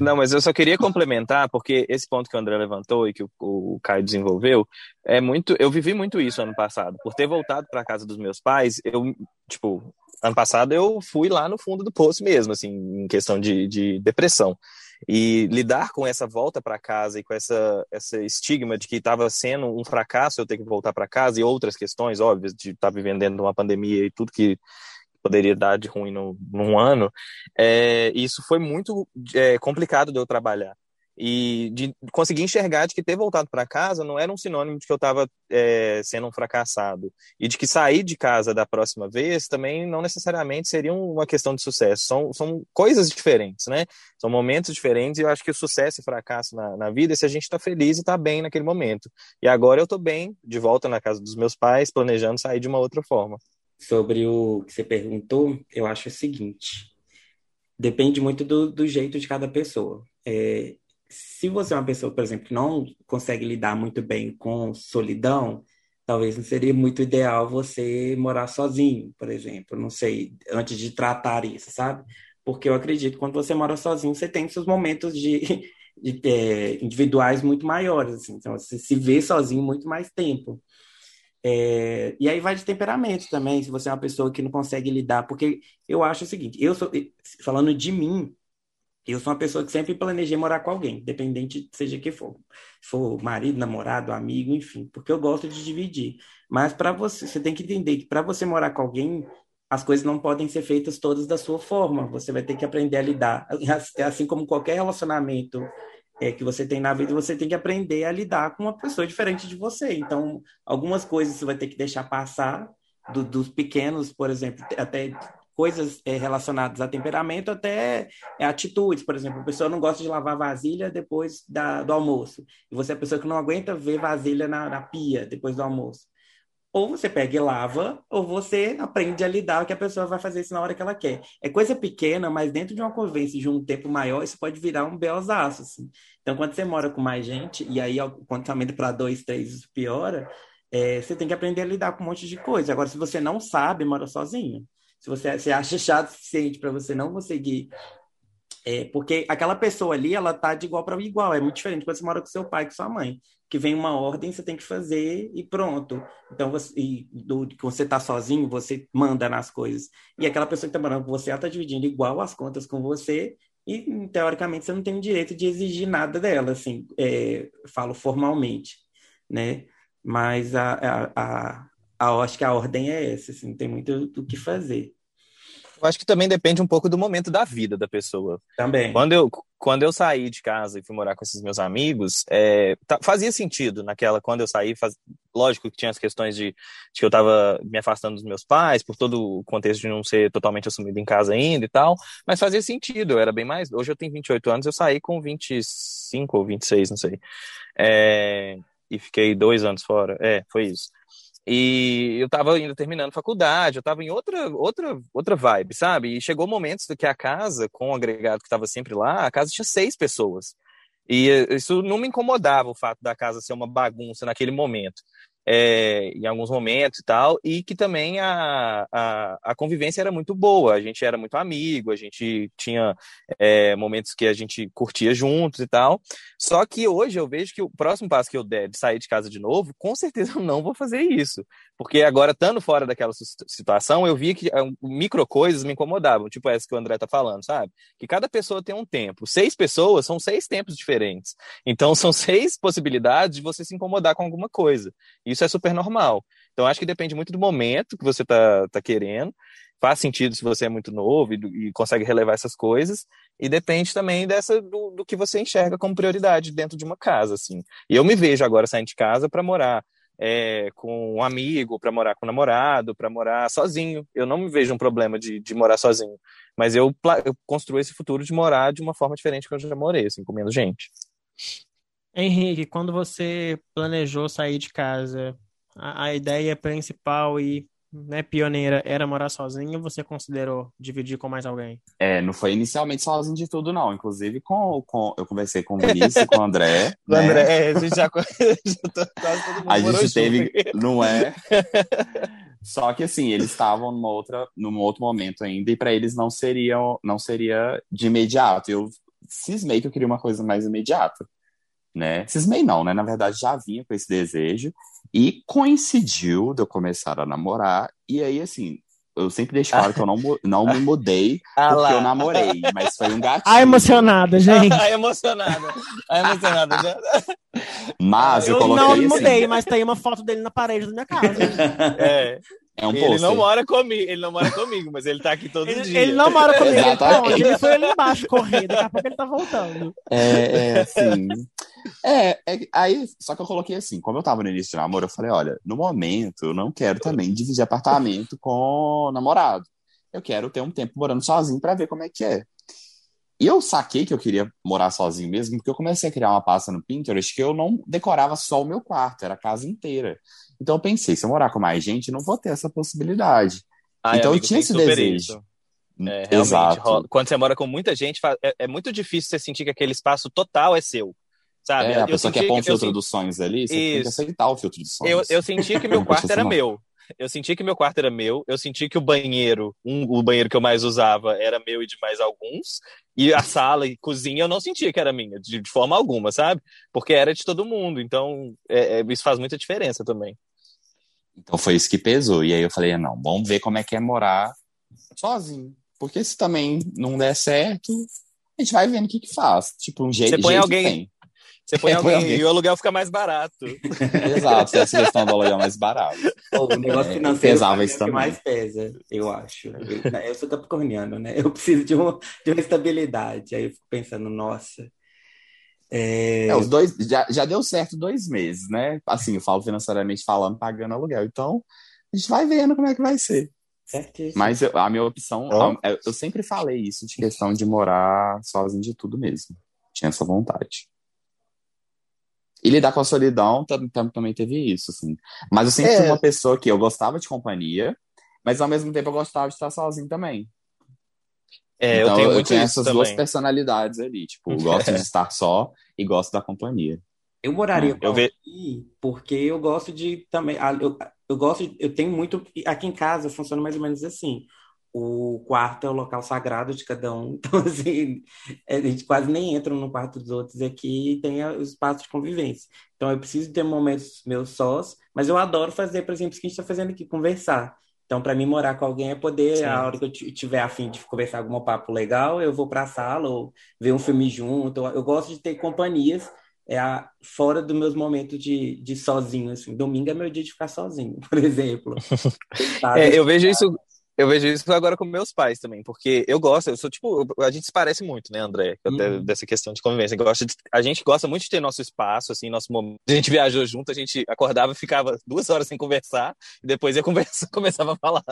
Não, mas eu só queria complementar, porque esse ponto que o André levantou e que o, o Caio desenvolveu, é muito. Eu vivi muito isso ano passado. Por ter voltado para casa dos meus pais, eu, tipo, ano passado eu fui lá no fundo do poço mesmo, assim, em questão de, de depressão. E lidar com essa volta para casa e com essa, essa estigma de que estava sendo um fracasso eu ter que voltar para casa e outras questões óbvias de estar tá vivendo dentro de uma pandemia e tudo que poderia dar de ruim no, num ano, é, isso foi muito é, complicado de eu trabalhar e de conseguir enxergar de que ter voltado para casa não era um sinônimo de que eu estava é, sendo um fracassado. E de que sair de casa da próxima vez também não necessariamente seria uma questão de sucesso. São, são coisas diferentes né? São momentos diferentes e eu acho que o sucesso e fracasso na, na vida é se a gente está feliz e está bem naquele momento. E agora eu estou bem de volta na casa dos meus pais planejando sair de uma outra forma. Sobre o que você perguntou eu acho o seguinte. Depende muito do, do jeito de cada pessoa. É, se você é uma pessoa, por exemplo, que não consegue lidar muito bem com solidão, talvez não seria muito ideal você morar sozinho, por exemplo, não sei, antes de tratar isso, sabe? Porque eu acredito que quando você mora sozinho, você tem seus momentos de, (laughs) de é, individuais muito maiores, assim, então você se vê sozinho muito mais tempo. É, e aí vai de temperamento também, se você é uma pessoa que não consegue lidar, porque eu acho o seguinte, eu sou, falando de mim, eu sou uma pessoa que sempre planejei morar com alguém, independente seja que for. Se for marido, namorado, amigo, enfim, porque eu gosto de dividir. Mas para você, você tem que entender que para você morar com alguém, as coisas não podem ser feitas todas da sua forma. Você vai ter que aprender a lidar. Assim como qualquer relacionamento é, que você tem na vida, você tem que aprender a lidar com uma pessoa diferente de você. Então, algumas coisas você vai ter que deixar passar, do, dos pequenos, por exemplo, até coisas é, relacionadas a temperamento até é, atitudes. Por exemplo, a pessoa não gosta de lavar vasilha depois da, do almoço. E você é a pessoa que não aguenta ver vasilha na, na pia depois do almoço. Ou você pega e lava, ou você aprende a lidar que a pessoa vai fazer isso na hora que ela quer. É coisa pequena, mas dentro de uma convivência de um tempo maior, isso pode virar um beozaço, assim. Então, quando você mora com mais gente, e aí o condicionamento para dois, três, isso piora, é, você tem que aprender a lidar com um monte de coisa. Agora, se você não sabe, mora sozinho. Se você, você acha chato o suficiente para você não conseguir é, porque aquela pessoa ali, ela tá de igual para igual. É muito diferente quando você mora com seu pai, com sua mãe. Que vem uma ordem, você tem que fazer e pronto. Então, você, e do, você tá sozinho, você manda nas coisas. E aquela pessoa que tá morando com você, ela tá dividindo igual as contas com você. E, teoricamente, você não tem o direito de exigir nada dela, assim, é, falo formalmente, né? Mas a, a, a, a, acho que a ordem é essa, assim, não tem muito o que fazer. Eu acho que também depende um pouco do momento da vida da pessoa. Também. Quando eu, quando eu saí de casa e fui morar com esses meus amigos, é, tá, fazia sentido naquela, quando eu saí, faz, lógico que tinha as questões de, de que eu estava me afastando dos meus pais, por todo o contexto de não ser totalmente assumido em casa ainda e tal, mas fazia sentido, eu era bem mais, hoje eu tenho 28 anos, eu saí com 25 ou 26, não sei, é, e fiquei dois anos fora, é, foi isso. E eu estava ainda terminando faculdade, eu estava em outra, outra, outra vibe, sabe? E chegou momentos que a casa, com o agregado que estava sempre lá, a casa tinha seis pessoas. E eh, isso não me incomodava o fato da casa ser uma bagunça naquele momento é, em alguns momentos e tal, e que também a, a, a, convivência era muito boa, a gente era muito amigo, a gente tinha é, momentos que a gente curtia juntos e tal. Só que hoje eu vejo que o próximo passo que eu der de sair de casa de novo, (laughs) com certeza eu não vou fazer isso. Porque agora, estando fora daquela situação, eu vi que ah, micro coisas me incomodavam, tipo essa que o André tá falando, sabe? Que cada pessoa tem um tempo. Seis pessoas são seis tempos diferentes. Então, (laughs) são seis possibilidades de você se incomodar com alguma coisa. Isso é super normal. Então, acho que depende muito do momento que você tá, tá querendo. Faz sentido se você é muito novo e, e consegue relevar essas coisas. E depende também dessa do, do que você enxerga como prioridade dentro de uma casa, assim. E eu me vejo agora saindo de casa para morar é, com um amigo, para morar com um namorado, para morar sozinho. Eu não me vejo um problema de, de morar sozinho. Mas eu, eu construo esse futuro de morar de uma forma diferente que eu já morei, assim, com menos gente. Henrique, quando você planejou sair de casa, a, a ideia principal e né, pioneira era morar sozinho ou você considerou dividir com mais alguém? É, não foi inicialmente sozinho de tudo, não. Inclusive, com, com eu conversei com o Vinícius, com o André. o (laughs) né? André, é, a gente já, (laughs) já quase todo mundo A gente teve, não é? (laughs) Só que assim, eles estavam numa outra, num outro momento ainda, e para eles não seria, não seria de imediato. Eu cismei que eu queria uma coisa mais imediata né? Cismei não, né? Na verdade, já vinha com esse desejo e coincidiu de eu começar a namorar. E aí, assim, eu sempre deixo claro que eu não, não me mudei (laughs) ah porque lá. eu namorei, mas foi um gatinho. A emocionada, gente. A (laughs) emocionada. A emocionada. (laughs) mas eu, eu coloquei não me assim, mudei, mas tem uma foto dele na parede da minha casa. É. É um ele não mora comigo, ele não mora comigo, mas ele tá aqui todo ele, dia. Ele não mora comigo, ele tá onde? Ele foi ali embaixo correr, daqui a pouco ele tá voltando. É, é assim. É, é, aí, só que eu coloquei assim, como eu tava no início de namoro, eu falei, olha, no momento eu não quero também dividir apartamento com namorado. Eu quero ter um tempo morando sozinho para ver como é que é. E eu saquei que eu queria morar sozinho mesmo, porque eu comecei a criar uma pasta no Pinterest que eu não decorava só o meu quarto, era a casa inteira. Então eu pensei, se eu morar com mais gente, não vou ter essa possibilidade. Ai, então amigo, eu tinha esse desejo. É, Exato. Quando você mora com muita gente, é, é, muito difícil você sentir que aquele espaço total é seu. Sabe? É, a pessoa quer pôr um filtro dos sonhos ali, você Isso. tem que aceitar o filtro dos sonhos. Eu, eu senti (laughs) que meu quarto era meu. Eu senti que meu quarto era meu, eu senti que o banheiro, um, o banheiro que eu mais usava era meu e de mais alguns, e a sala e cozinha eu não sentia que era minha, de, de forma alguma, sabe? Porque era de todo mundo, então é, é, isso faz muita diferença também. Então foi isso que pesou. E aí eu falei, não, vamos ver como é que é morar sozinho. Porque se também não der certo, a gente vai vendo o que que faz. Tipo, um jeito, Você põe jeito alguém, Você põe, é, alguém, alguém, e o aluguel fica mais barato. (laughs) Exato, essa questão do aluguel mais barato. o negócio é, financeiro pesava isso é também. mais pesa, eu acho. Eu, eu sou capricorniano, né? Eu preciso de, um, de uma estabilidade. Aí eu fico pensando, nossa, é... É, os dois já, já deu certo dois meses, né? Assim, eu falo financeiramente falando, pagando aluguel. Então, a gente vai vendo como é que vai ser. Certíssimo. Mas eu, a minha opção, oh. eu, eu sempre falei isso de questão de morar sozinho de tudo mesmo. Tinha essa vontade. E lidar com a solidão também teve isso, assim. Mas eu sempre é. fui uma pessoa que eu gostava de companhia, mas ao mesmo tempo eu gostava de estar sozinho também. É, então, eu tenho, eu tenho essas também. duas personalidades ali. Tipo, (laughs) gosto de estar só e gosto da companhia. Eu moraria com eu ve... porque eu gosto de também. Eu, eu gosto, eu tenho muito. Aqui em casa funciona mais ou menos assim. O quarto é o local sagrado de cada um. (laughs) Então, assim, a gente quase nem entra no quarto dos outros aqui e tem o espaço de convivência. Então, eu preciso ter momentos meus sós, mas eu adoro fazer, por exemplo, isso que a gente está fazendo aqui, conversar. Então, para mim, morar com alguém é poder, Sim. a hora que eu tiver afim de conversar algum papo legal, eu vou para a sala ou ver um filme junto. Eu gosto de ter companhias é a, fora dos meus momentos de, de sozinho. Assim. Domingo é meu dia de ficar sozinho, (laughs) por exemplo. (laughs) é, eu vejo isso eu vejo isso agora com meus pais também, porque eu gosto, eu sou tipo, a gente se parece muito, né, André? Uhum. Dessa questão de convivência. De, a gente gosta muito de ter nosso espaço, assim, nosso momento. A gente viajou junto, a gente acordava, ficava duas horas sem conversar, e depois ia conversar, (laughs) começava a falar.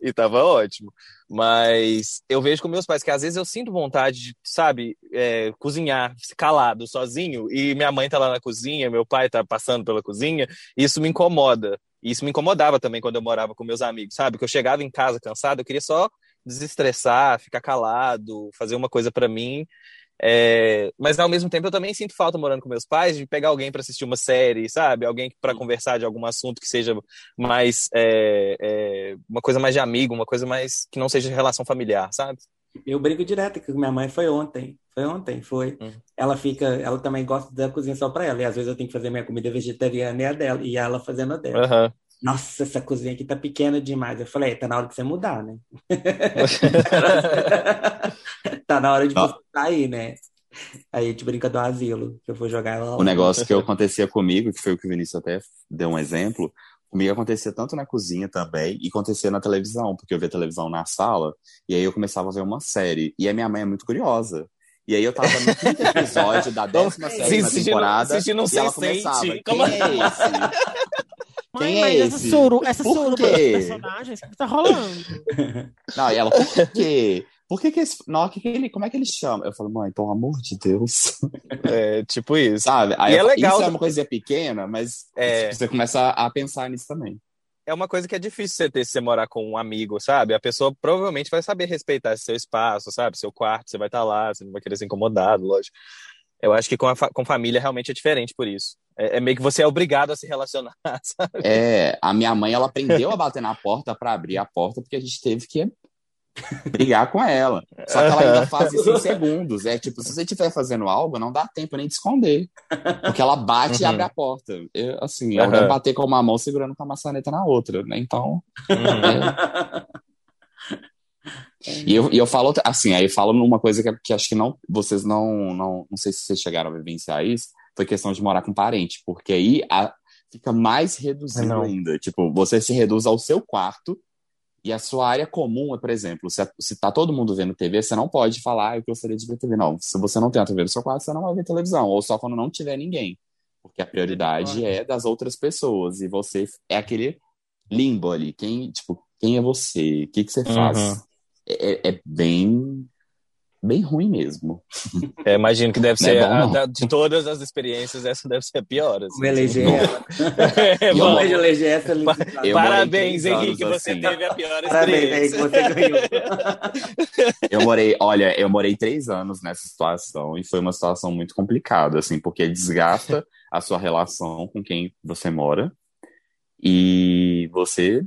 e tava ótimo. Mas eu vejo com meus pais que às vezes eu sinto vontade de, sabe, é, cozinhar calado, sozinho, e minha mãe tá lá na cozinha, meu pai tá passando pela cozinha, e isso me incomoda. E isso me incomodava também quando eu morava com meus amigos, sabe? Que eu chegava em casa cansado, eu queria só desestressar, ficar calado, fazer uma coisa para mim. É... Mas ao mesmo tempo eu também sinto falta morando com meus pais de pegar alguém para assistir uma série, sabe? Alguém para conversar de algum assunto que seja mais é... É... uma coisa mais de amigo, uma coisa mais que não seja relação familiar, sabe? Eu brigo direto, que minha mãe foi ontem. Foi ontem, foi. Uhum. Ela fica, ela também gosta da cozinha só para ela. E às vezes eu tenho que fazer minha comida vegetariana e a dela, e ela fazendo a dela. Uhum. Nossa, essa cozinha aqui tá pequena demais. Eu falei, tá na hora de você mudar, né? (laughs) (laughs) tá na hora de você sair, né? Aí a gente brinca do asilo, que eu vou jogar ela lá. O negócio que acontecia comigo, que foi o que o Vinícius até deu um exemplo, comigo acontecia tanto na cozinha também e acontecia na televisão, porque eu via televisão na sala e aí eu começava a ver uma série. E a minha mãe é muito curiosa. E aí eu tava no quinto (laughs) episódio da décima sétima temporada. Assistindo um e ela começava, quem é esse? Mãe, Quem é essa suru, essa suruba dos personagens, o que tá rolando? (laughs) Não, e ela, por quê? Por que que esse... Não, que que ele... Como é que ele chama? Eu falo, mãe, pelo amor de Deus. (laughs) É, tipo isso. Sabe? Aí e é legal. Isso é uma coisinha pequena, mas é... você começa a pensar nisso também é uma coisa que é difícil você ter se você morar com um amigo, sabe? A pessoa provavelmente vai saber respeitar esse seu espaço, sabe? Seu quarto, você vai estar tá lá, você não vai querer ser incomodado, lógico. Eu acho que com, a fa com família realmente é diferente por isso. É, é, meio que você é obrigado a se relacionar, (laughs) sabe? É, a minha mãe, ela aprendeu a bater na porta para abrir a porta, porque a gente teve que (laughs) brigar com ela. Só que ela ainda faz isso em segundos. É tipo, se você estiver fazendo algo, não dá tempo nem de esconder. Porque ela bate uhum. e abre a porta. Eu, assim, ela uhum. vai bater com uma mão segurando com a maçaneta na outra, né? Então. Uhum. É... E eu, e eu falo assim, aí eu falo numa coisa que, que acho que não, vocês não, não, não sei se vocês chegaram a vivenciar isso, foi questão de morar com parente, porque aí a, fica mais reduzido ainda. Tipo, você se reduz ao seu quarto e a sua área comum é, por exemplo, se, se tá todo mundo vendo TV, você não pode falar, ah, eu gostaria de ver TV. Não, se você não tem a TV no seu quarto, você não vai ver televisão, ou só quando não tiver ninguém. Porque a prioridade é das outras pessoas e você é aquele limbo ali. Quem, tipo, quem é você? O que, que você faz? Uhum é, é bem bem ruim mesmo. É, imagino que deve ser, é bom, a, de todas as experiências, essa deve ser a pior. Assim. Vamos eleger ela. (laughs) é, Vamos eleger essa Parabéns, Henrique, você assim. teve a pior Parabéns, experiência. Parabéns, você ganhou. (laughs) eu morei, olha, eu morei três anos nessa situação e foi uma situação muito complicada, assim, porque desgasta a sua relação com quem você mora e você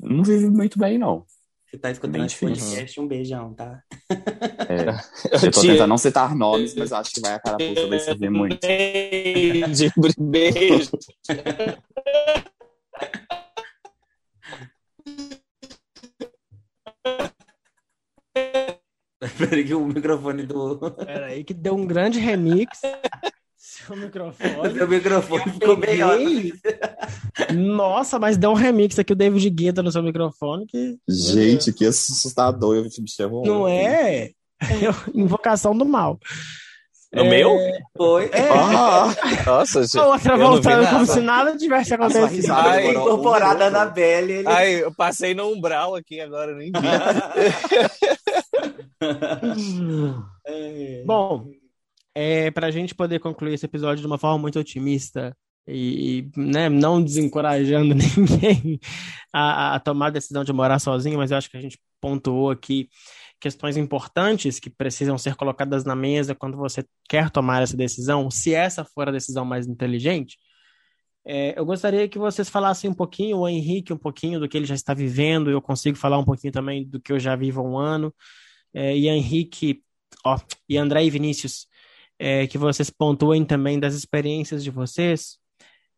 não vive muito bem, não. Você tá escutando esse podcast, um beijão, tá? É, (laughs) eu tô tentando não citar nomes, mas acho que vai a carapuça vai servir muito. Beijo. (laughs) Peraí que o microfone do... Peraí que deu um grande remix. (laughs) Seu microfone. Seu microfone ficou melhor. Nossa, mas deu um remix aqui o David Guetta no seu microfone. Que... Gente, que assustador. Eu me Não é? é? Invocação do mal. No é... meu? Foi. É. Ah, nossa, gente. A outra voltando como se nada tivesse acontecido. Ai, incorporada na Belle. Ele... Ai, eu passei no umbral aqui agora, nem vi. (laughs) Bom, é, para a gente poder concluir esse episódio de uma forma muito otimista e, né, não desencorajando (laughs) ninguém a, a, tomar a decisão de morar sozinho, mas eu acho que a gente pontuou aqui questões importantes que precisam ser colocadas na mesa quando você quer tomar essa decisão, se essa for a decisão mais inteligente. É, eu gostaria que vocês falassem um pouquinho, o Henrique, um pouquinho do que ele já está vivendo, eu consigo falar um pouquinho também do que eu já vivo há um ano. É, e Henrique, ó, e André e Vinícius, é, que vocês pontuem também das experiências de vocês.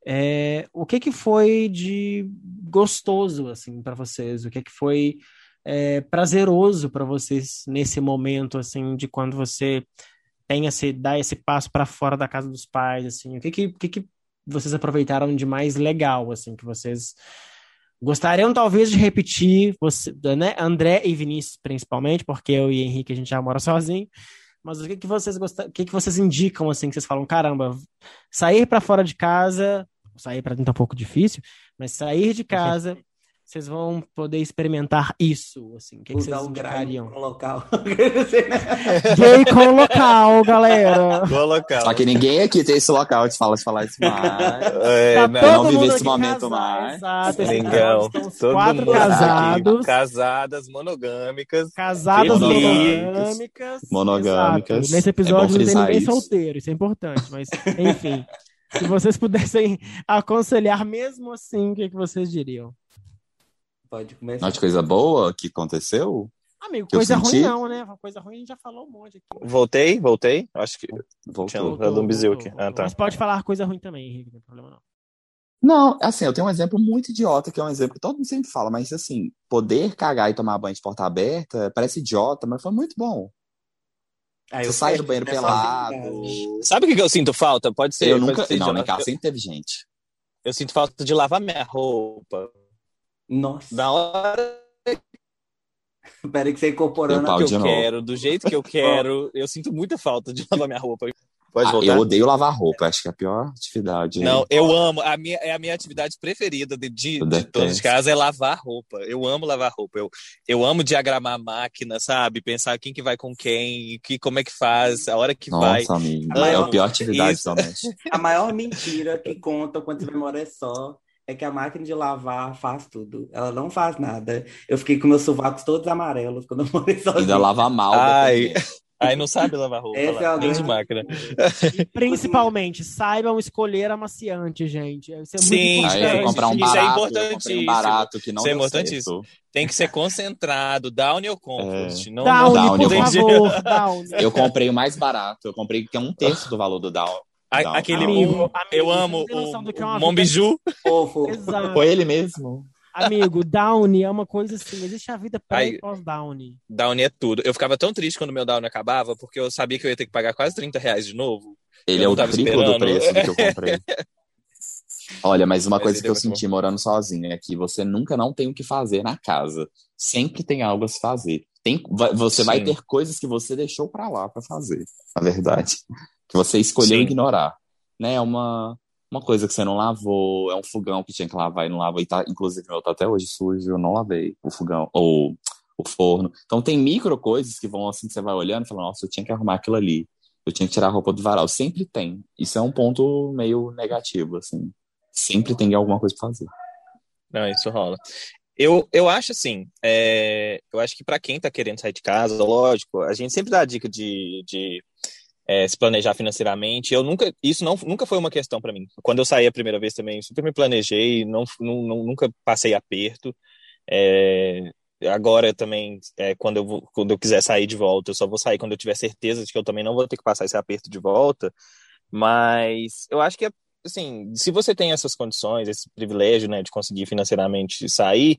É, o que que foi de gostoso assim para vocês? O que que foi é, prazeroso para vocês nesse momento assim de quando você tem esse dá esse passo para fora da casa dos pais assim? O que que, que que vocês aproveitaram de mais legal assim que vocês gostariam talvez de repetir, você, né? André e Vinícius principalmente, porque eu e Henrique a gente já mora sozinho. Mas o que, que vocês gostam, o que, que vocês indicam assim que vocês falam, caramba, sair para fora de casa, sair para dentro é um pouco difícil, mas sair de casa vocês vão poder experimentar isso, assim, o que, que vocês um indicariam? Com local. (laughs) Gay com local, galera. Com local. Só que ninguém aqui tem esse local de falar, de falar isso mais. É, tá não, não viver esse momento mais. Exato, Legal. quatro casados. Casadas, monogâmicas. Casadas monogâmicas. Monogâmicas. Exato. Nesse episódio é não tem ninguém isso. solteiro, isso é importante, mas enfim. (laughs) se vocês pudessem aconselhar mesmo assim, o que, que vocês diriam? Pode começar. Não de coisa boa que aconteceu? Amigo, coisa ruim não, né? Coisa ruim a gente já falou um monte aqui. Voltei, voltei. Acho que voltou, tinha voltou, um voltou, aqui. Ah, tá. Mas pode falar coisa ruim também, Henrique, não tem problema não. Não, assim, eu tenho um exemplo muito idiota, que é um exemplo que todo mundo sempre fala, mas assim, poder cagar e tomar banho de porta aberta parece idiota, mas foi muito bom. Ah, Você sai do banheiro pelado. Sabe o que eu sinto falta? Pode ser. Eu nunca. Não, em casa sempre teve gente. Eu sinto falta de lavar minha roupa. Nossa. Na hora Peraí que você incorporando o que eu quero, do jeito que eu (laughs) quero, eu sinto muita falta de lavar minha roupa. Pode voltar. eu odeio lavar roupa, acho que é a pior atividade. Não, eu amo. A minha, é a minha atividade preferida de, de, de todas as casas é lavar roupa. Eu amo lavar roupa. Eu, eu amo diagramar a máquina, sabe? Pensar quem que vai com quem, que, como é que faz, a hora que Nossa, vai. Nossa, amigo. É a pior atividade, somente. (laughs) A maior mentira que conta quando você vai morar é só é que a máquina de lavar faz tudo. Ela não faz nada. Eu fiquei com meus sovacos todos amarelos quando eu morei sozinho. (laughs) Ainda lava mal. Ai, (laughs) aí não sabe lavar roupa. Esse lá, é o de máquina. (laughs) E principalmente, saibam escolher amaciante, gente. Isso é Sim, muito importante. Aí comprar um barato, Isso é importantíssimo. Um barato que não Isso é importantíssimo. Tem que ser concentrado. Downy ou Compost? É. Não, Downy, não, por favor. Downy. Eu comprei o mais barato. Eu comprei que é um terço do valor do Downy. A, aquele amigo, amigo, eu amo o, é Mombiju. Foi ele mesmo. Amigo, Downy é uma coisa assim, existe a vida pré e pós-Downy. Downy é tudo. Eu ficava tão triste quando meu Downy acabava, porque eu sabia que eu ia ter que pagar quase 30 reais de novo. Ele é o triplo esperando. do preço do que eu comprei. (laughs) Olha, mas uma mas coisa que eu senti bom. morando sozinho é que você nunca não tem o que fazer na casa. Sempre tem algo a se fazer. Tem, você Sim. vai ter coisas que você deixou para lá para fazer, na verdade que você escolheu Sim. ignorar. Né? É uma, uma coisa que você não lavou, é um fogão que tinha que lavar e não lavou, e tá, inclusive meu tá até hoje sujo, eu não lavei o fogão, ou o forno. Então tem micro coisas que vão assim, que você vai olhando e fala, nossa, eu tinha que arrumar aquilo ali, eu tinha que tirar a roupa do varal. Sempre tem. Isso é um ponto meio negativo, assim. Sempre tem alguma coisa pra fazer. Não, isso rola. Eu, eu acho assim, é, eu acho que para quem tá querendo sair de casa, lógico, a gente sempre dá a dica de, de é, se planejar financeiramente. Eu nunca, isso não, nunca foi uma questão para mim. Quando eu saí a primeira vez também, super me planejei, não, não, nunca passei aperto. É, agora também, é, quando, eu vou, quando eu quiser sair de volta, eu só vou sair quando eu tiver certeza de que eu também não vou ter que passar esse aperto de volta. Mas eu acho que, assim, se você tem essas condições, esse privilégio, né, de conseguir financeiramente sair,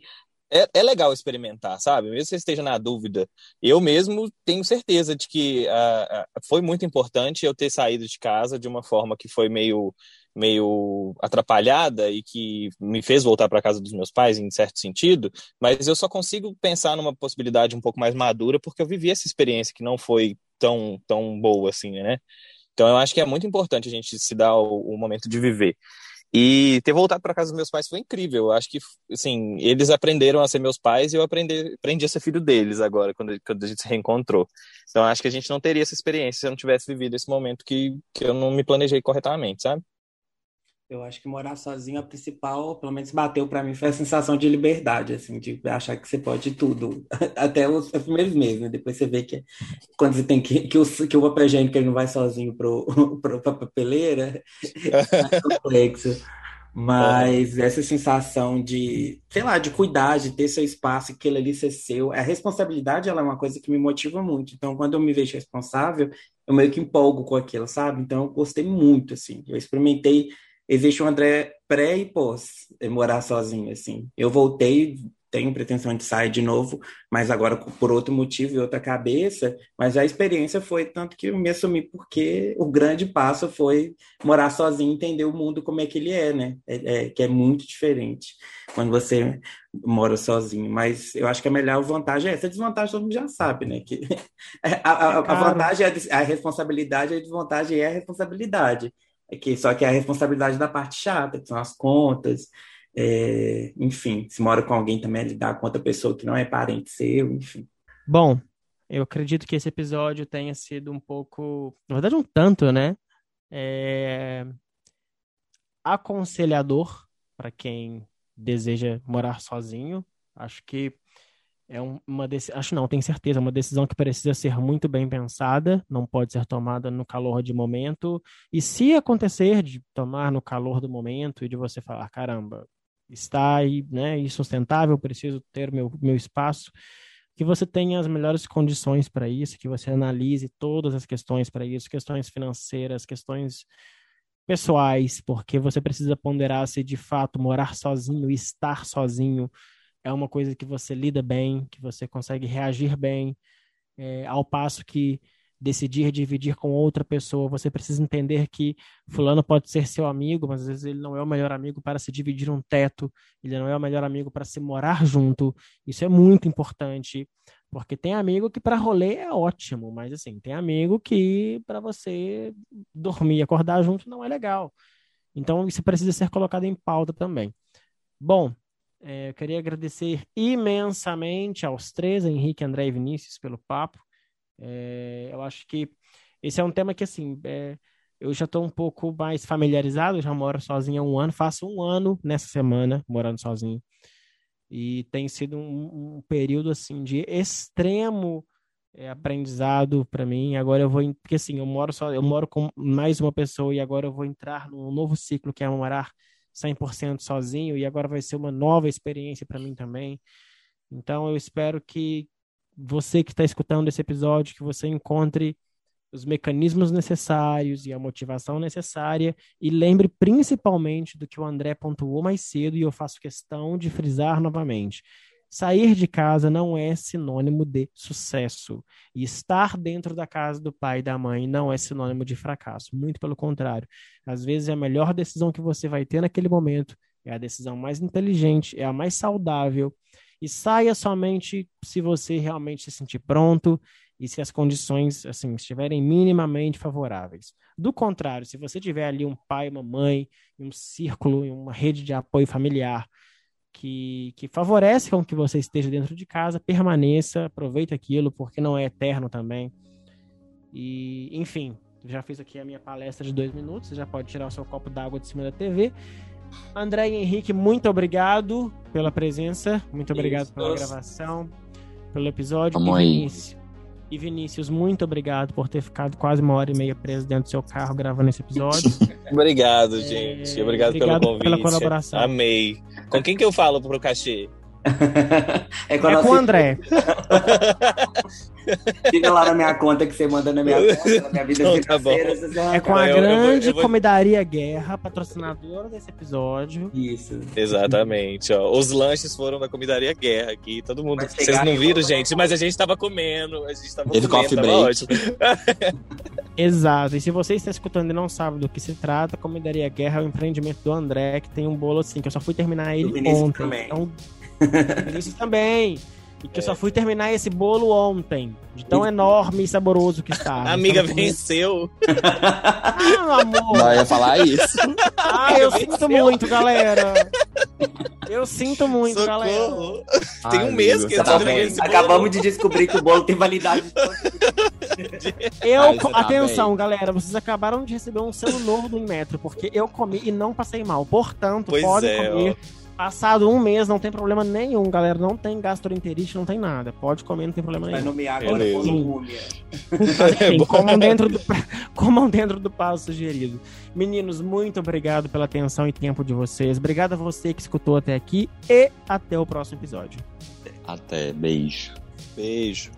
é, é legal experimentar, sabe? Mesmo que você esteja na dúvida. Eu mesmo tenho certeza de que uh, foi muito importante eu ter saído de casa de uma forma que foi meio, meio atrapalhada e que me fez voltar para casa dos meus pais, em certo sentido, mas eu só consigo pensar numa possibilidade um pouco mais madura porque eu vivi essa experiência que não foi tão, tão boa assim, né? Então eu acho que é muito importante a gente se dar o, o momento de viver. E ter voltado para casa dos meus pais foi incrível. Eu acho que, assim, eles aprenderam a ser meus pais e eu aprendi, aprendi a ser filho deles agora, quando, quando a gente se reencontrou. Então, acho que a gente não teria essa experiência se eu não tivesse vivido esse momento que, que eu não me planejei corretamente, sabe? Eu acho que morar sozinho, a principal, pelo menos bateu para mim, foi a sensação de liberdade, assim, de achar que você pode tudo, (laughs) até os, os primeiros meses, né? Depois você vê que quando você tem que, que o, que o que ele não vai sozinho pro, (laughs) pra papeleira, é (laughs) complexo. Mas essa sensação de, sei lá, de cuidar, de ter seu espaço, aquilo ali ser seu, a responsabilidade ela é uma coisa que me motiva muito. Então, quando eu me vejo responsável, eu meio que empolgo com aquilo, sabe? Então, eu gostei muito, assim. Eu experimentei existe um André pré e pós morar sozinho, assim. Eu voltei, tenho pretensão de sair de novo, mas agora por outro motivo e outra cabeça, mas a experiência foi tanto que eu me assumi porque o grande passo foi morar sozinho, entender o mundo como é que ele é, né? É, é, que é muito diferente quando você mora sozinho, mas eu acho que a melhor vantagem é essa, a desvantagem todo mundo já sabe, né? Que (laughs) a, a, a vantagem é a responsabilidade, a desvantagem é a responsabilidade. É que, só que é a responsabilidade da parte chata, que são as contas, é, enfim, se mora com alguém também é lidar com outra pessoa que não é parente seu, enfim. Bom, eu acredito que esse episódio tenha sido um pouco, na verdade um tanto, né? É... aconselhador para quem deseja morar sozinho. Acho que é uma acho não, tenho certeza, uma decisão que precisa ser muito bem pensada, não pode ser tomada no calor de momento. E se acontecer de tomar no calor do momento e de você falar, caramba, está aí, né, insustentável, preciso ter meu, meu espaço, que você tenha as melhores condições para isso, que você analise todas as questões para isso, questões financeiras, questões pessoais, porque você precisa ponderar se de fato morar sozinho, estar sozinho é uma coisa que você lida bem, que você consegue reagir bem, é, ao passo que decidir dividir com outra pessoa, você precisa entender que fulano pode ser seu amigo, mas às vezes ele não é o melhor amigo para se dividir um teto, ele não é o melhor amigo para se morar junto. Isso é muito importante, porque tem amigo que para rolê é ótimo, mas assim, tem amigo que para você dormir e acordar junto não é legal. Então isso precisa ser colocado em pauta também. Bom, é, eu queria agradecer imensamente aos três, Henrique, André e Vinícius, pelo papo. É, eu acho que esse é um tema que, assim, é, eu já estou um pouco mais familiarizado, já moro sozinho há um ano, faço um ano nessa semana morando sozinho. E tem sido um, um período, assim, de extremo é, aprendizado para mim. Agora eu vou, porque assim, eu moro só, eu moro com mais uma pessoa e agora eu vou entrar num novo ciclo que é morar 100% sozinho e agora vai ser uma nova experiência para mim também. Então eu espero que você que está escutando esse episódio, que você encontre os mecanismos necessários e a motivação necessária e lembre principalmente do que o André pontuou mais cedo e eu faço questão de frisar novamente. Sair de casa não é sinônimo de sucesso. E estar dentro da casa do pai e da mãe não é sinônimo de fracasso. Muito pelo contrário. Às vezes, a melhor decisão que você vai ter naquele momento é a decisão mais inteligente, é a mais saudável. E saia somente se você realmente se sentir pronto e se as condições assim estiverem minimamente favoráveis. Do contrário, se você tiver ali um pai, uma mãe, um círculo, uma rede de apoio familiar que, que favorece com que você esteja dentro de casa, permaneça, aproveite aquilo, porque não é eterno também. E, enfim, já fiz aqui a minha palestra de dois minutos, você já pode tirar o seu copo d'água de cima da TV. André e Henrique, muito obrigado pela presença, muito obrigado Isso. pela gravação, pelo episódio. Vamos Vinícius, e Vinícius, muito obrigado por ter ficado quase uma hora e meia preso dentro do seu carro gravando esse episódio. (laughs) obrigado, gente. Obrigado, obrigado pelo convite. Pela colaboração. Amei. Com quem que eu falo pro cachê? É com, é com o André. (laughs) Fica lá na minha conta que você manda na minha conta, na minha vida então, tá É com a eu, grande eu vou, eu Comidaria Guerra, patrocinadora desse episódio. Isso. Exatamente. Ó. Os lanches foram da Comidaria Guerra aqui. Todo mundo. Vocês não viram, gente, mas a gente tava comendo. A gente tava Ele comendo, tava ótimo. (laughs) Exato. E se você está escutando e não sabe do que se trata, Comidaria Guerra é o empreendimento do André, que tem um bolo assim, que eu só fui terminar ele ontem. Também. Então, Vinícius também. E que é. eu só fui terminar esse bolo ontem. De tão enorme e saboroso que está. (laughs) A amiga venceu. ah, meu amor. Não, eu ia falar isso. Ah, eu sinto muito, galera. Eu sinto muito, Socorro. galera. Tem um mês que eu tá Acabamos de descobrir que o bolo tem validade. eu, tá atenção, bem. galera, vocês acabaram de receber um selo novo do Inmetro, porque eu comi e não passei mal. Portanto, pois podem é, comer. Ó Passado um mês, não tem problema nenhum, galera. Não tem gastroenterite, não tem nada. Pode comer, não tem problema nenhum. Vai nomear agora (laughs) é comam dentro do, comam dentro do passo sugerido. Meninos, muito obrigado pela atenção e tempo de vocês. Obrigado a você que escutou até aqui e até o próximo episódio. Até, beijo. Beijo.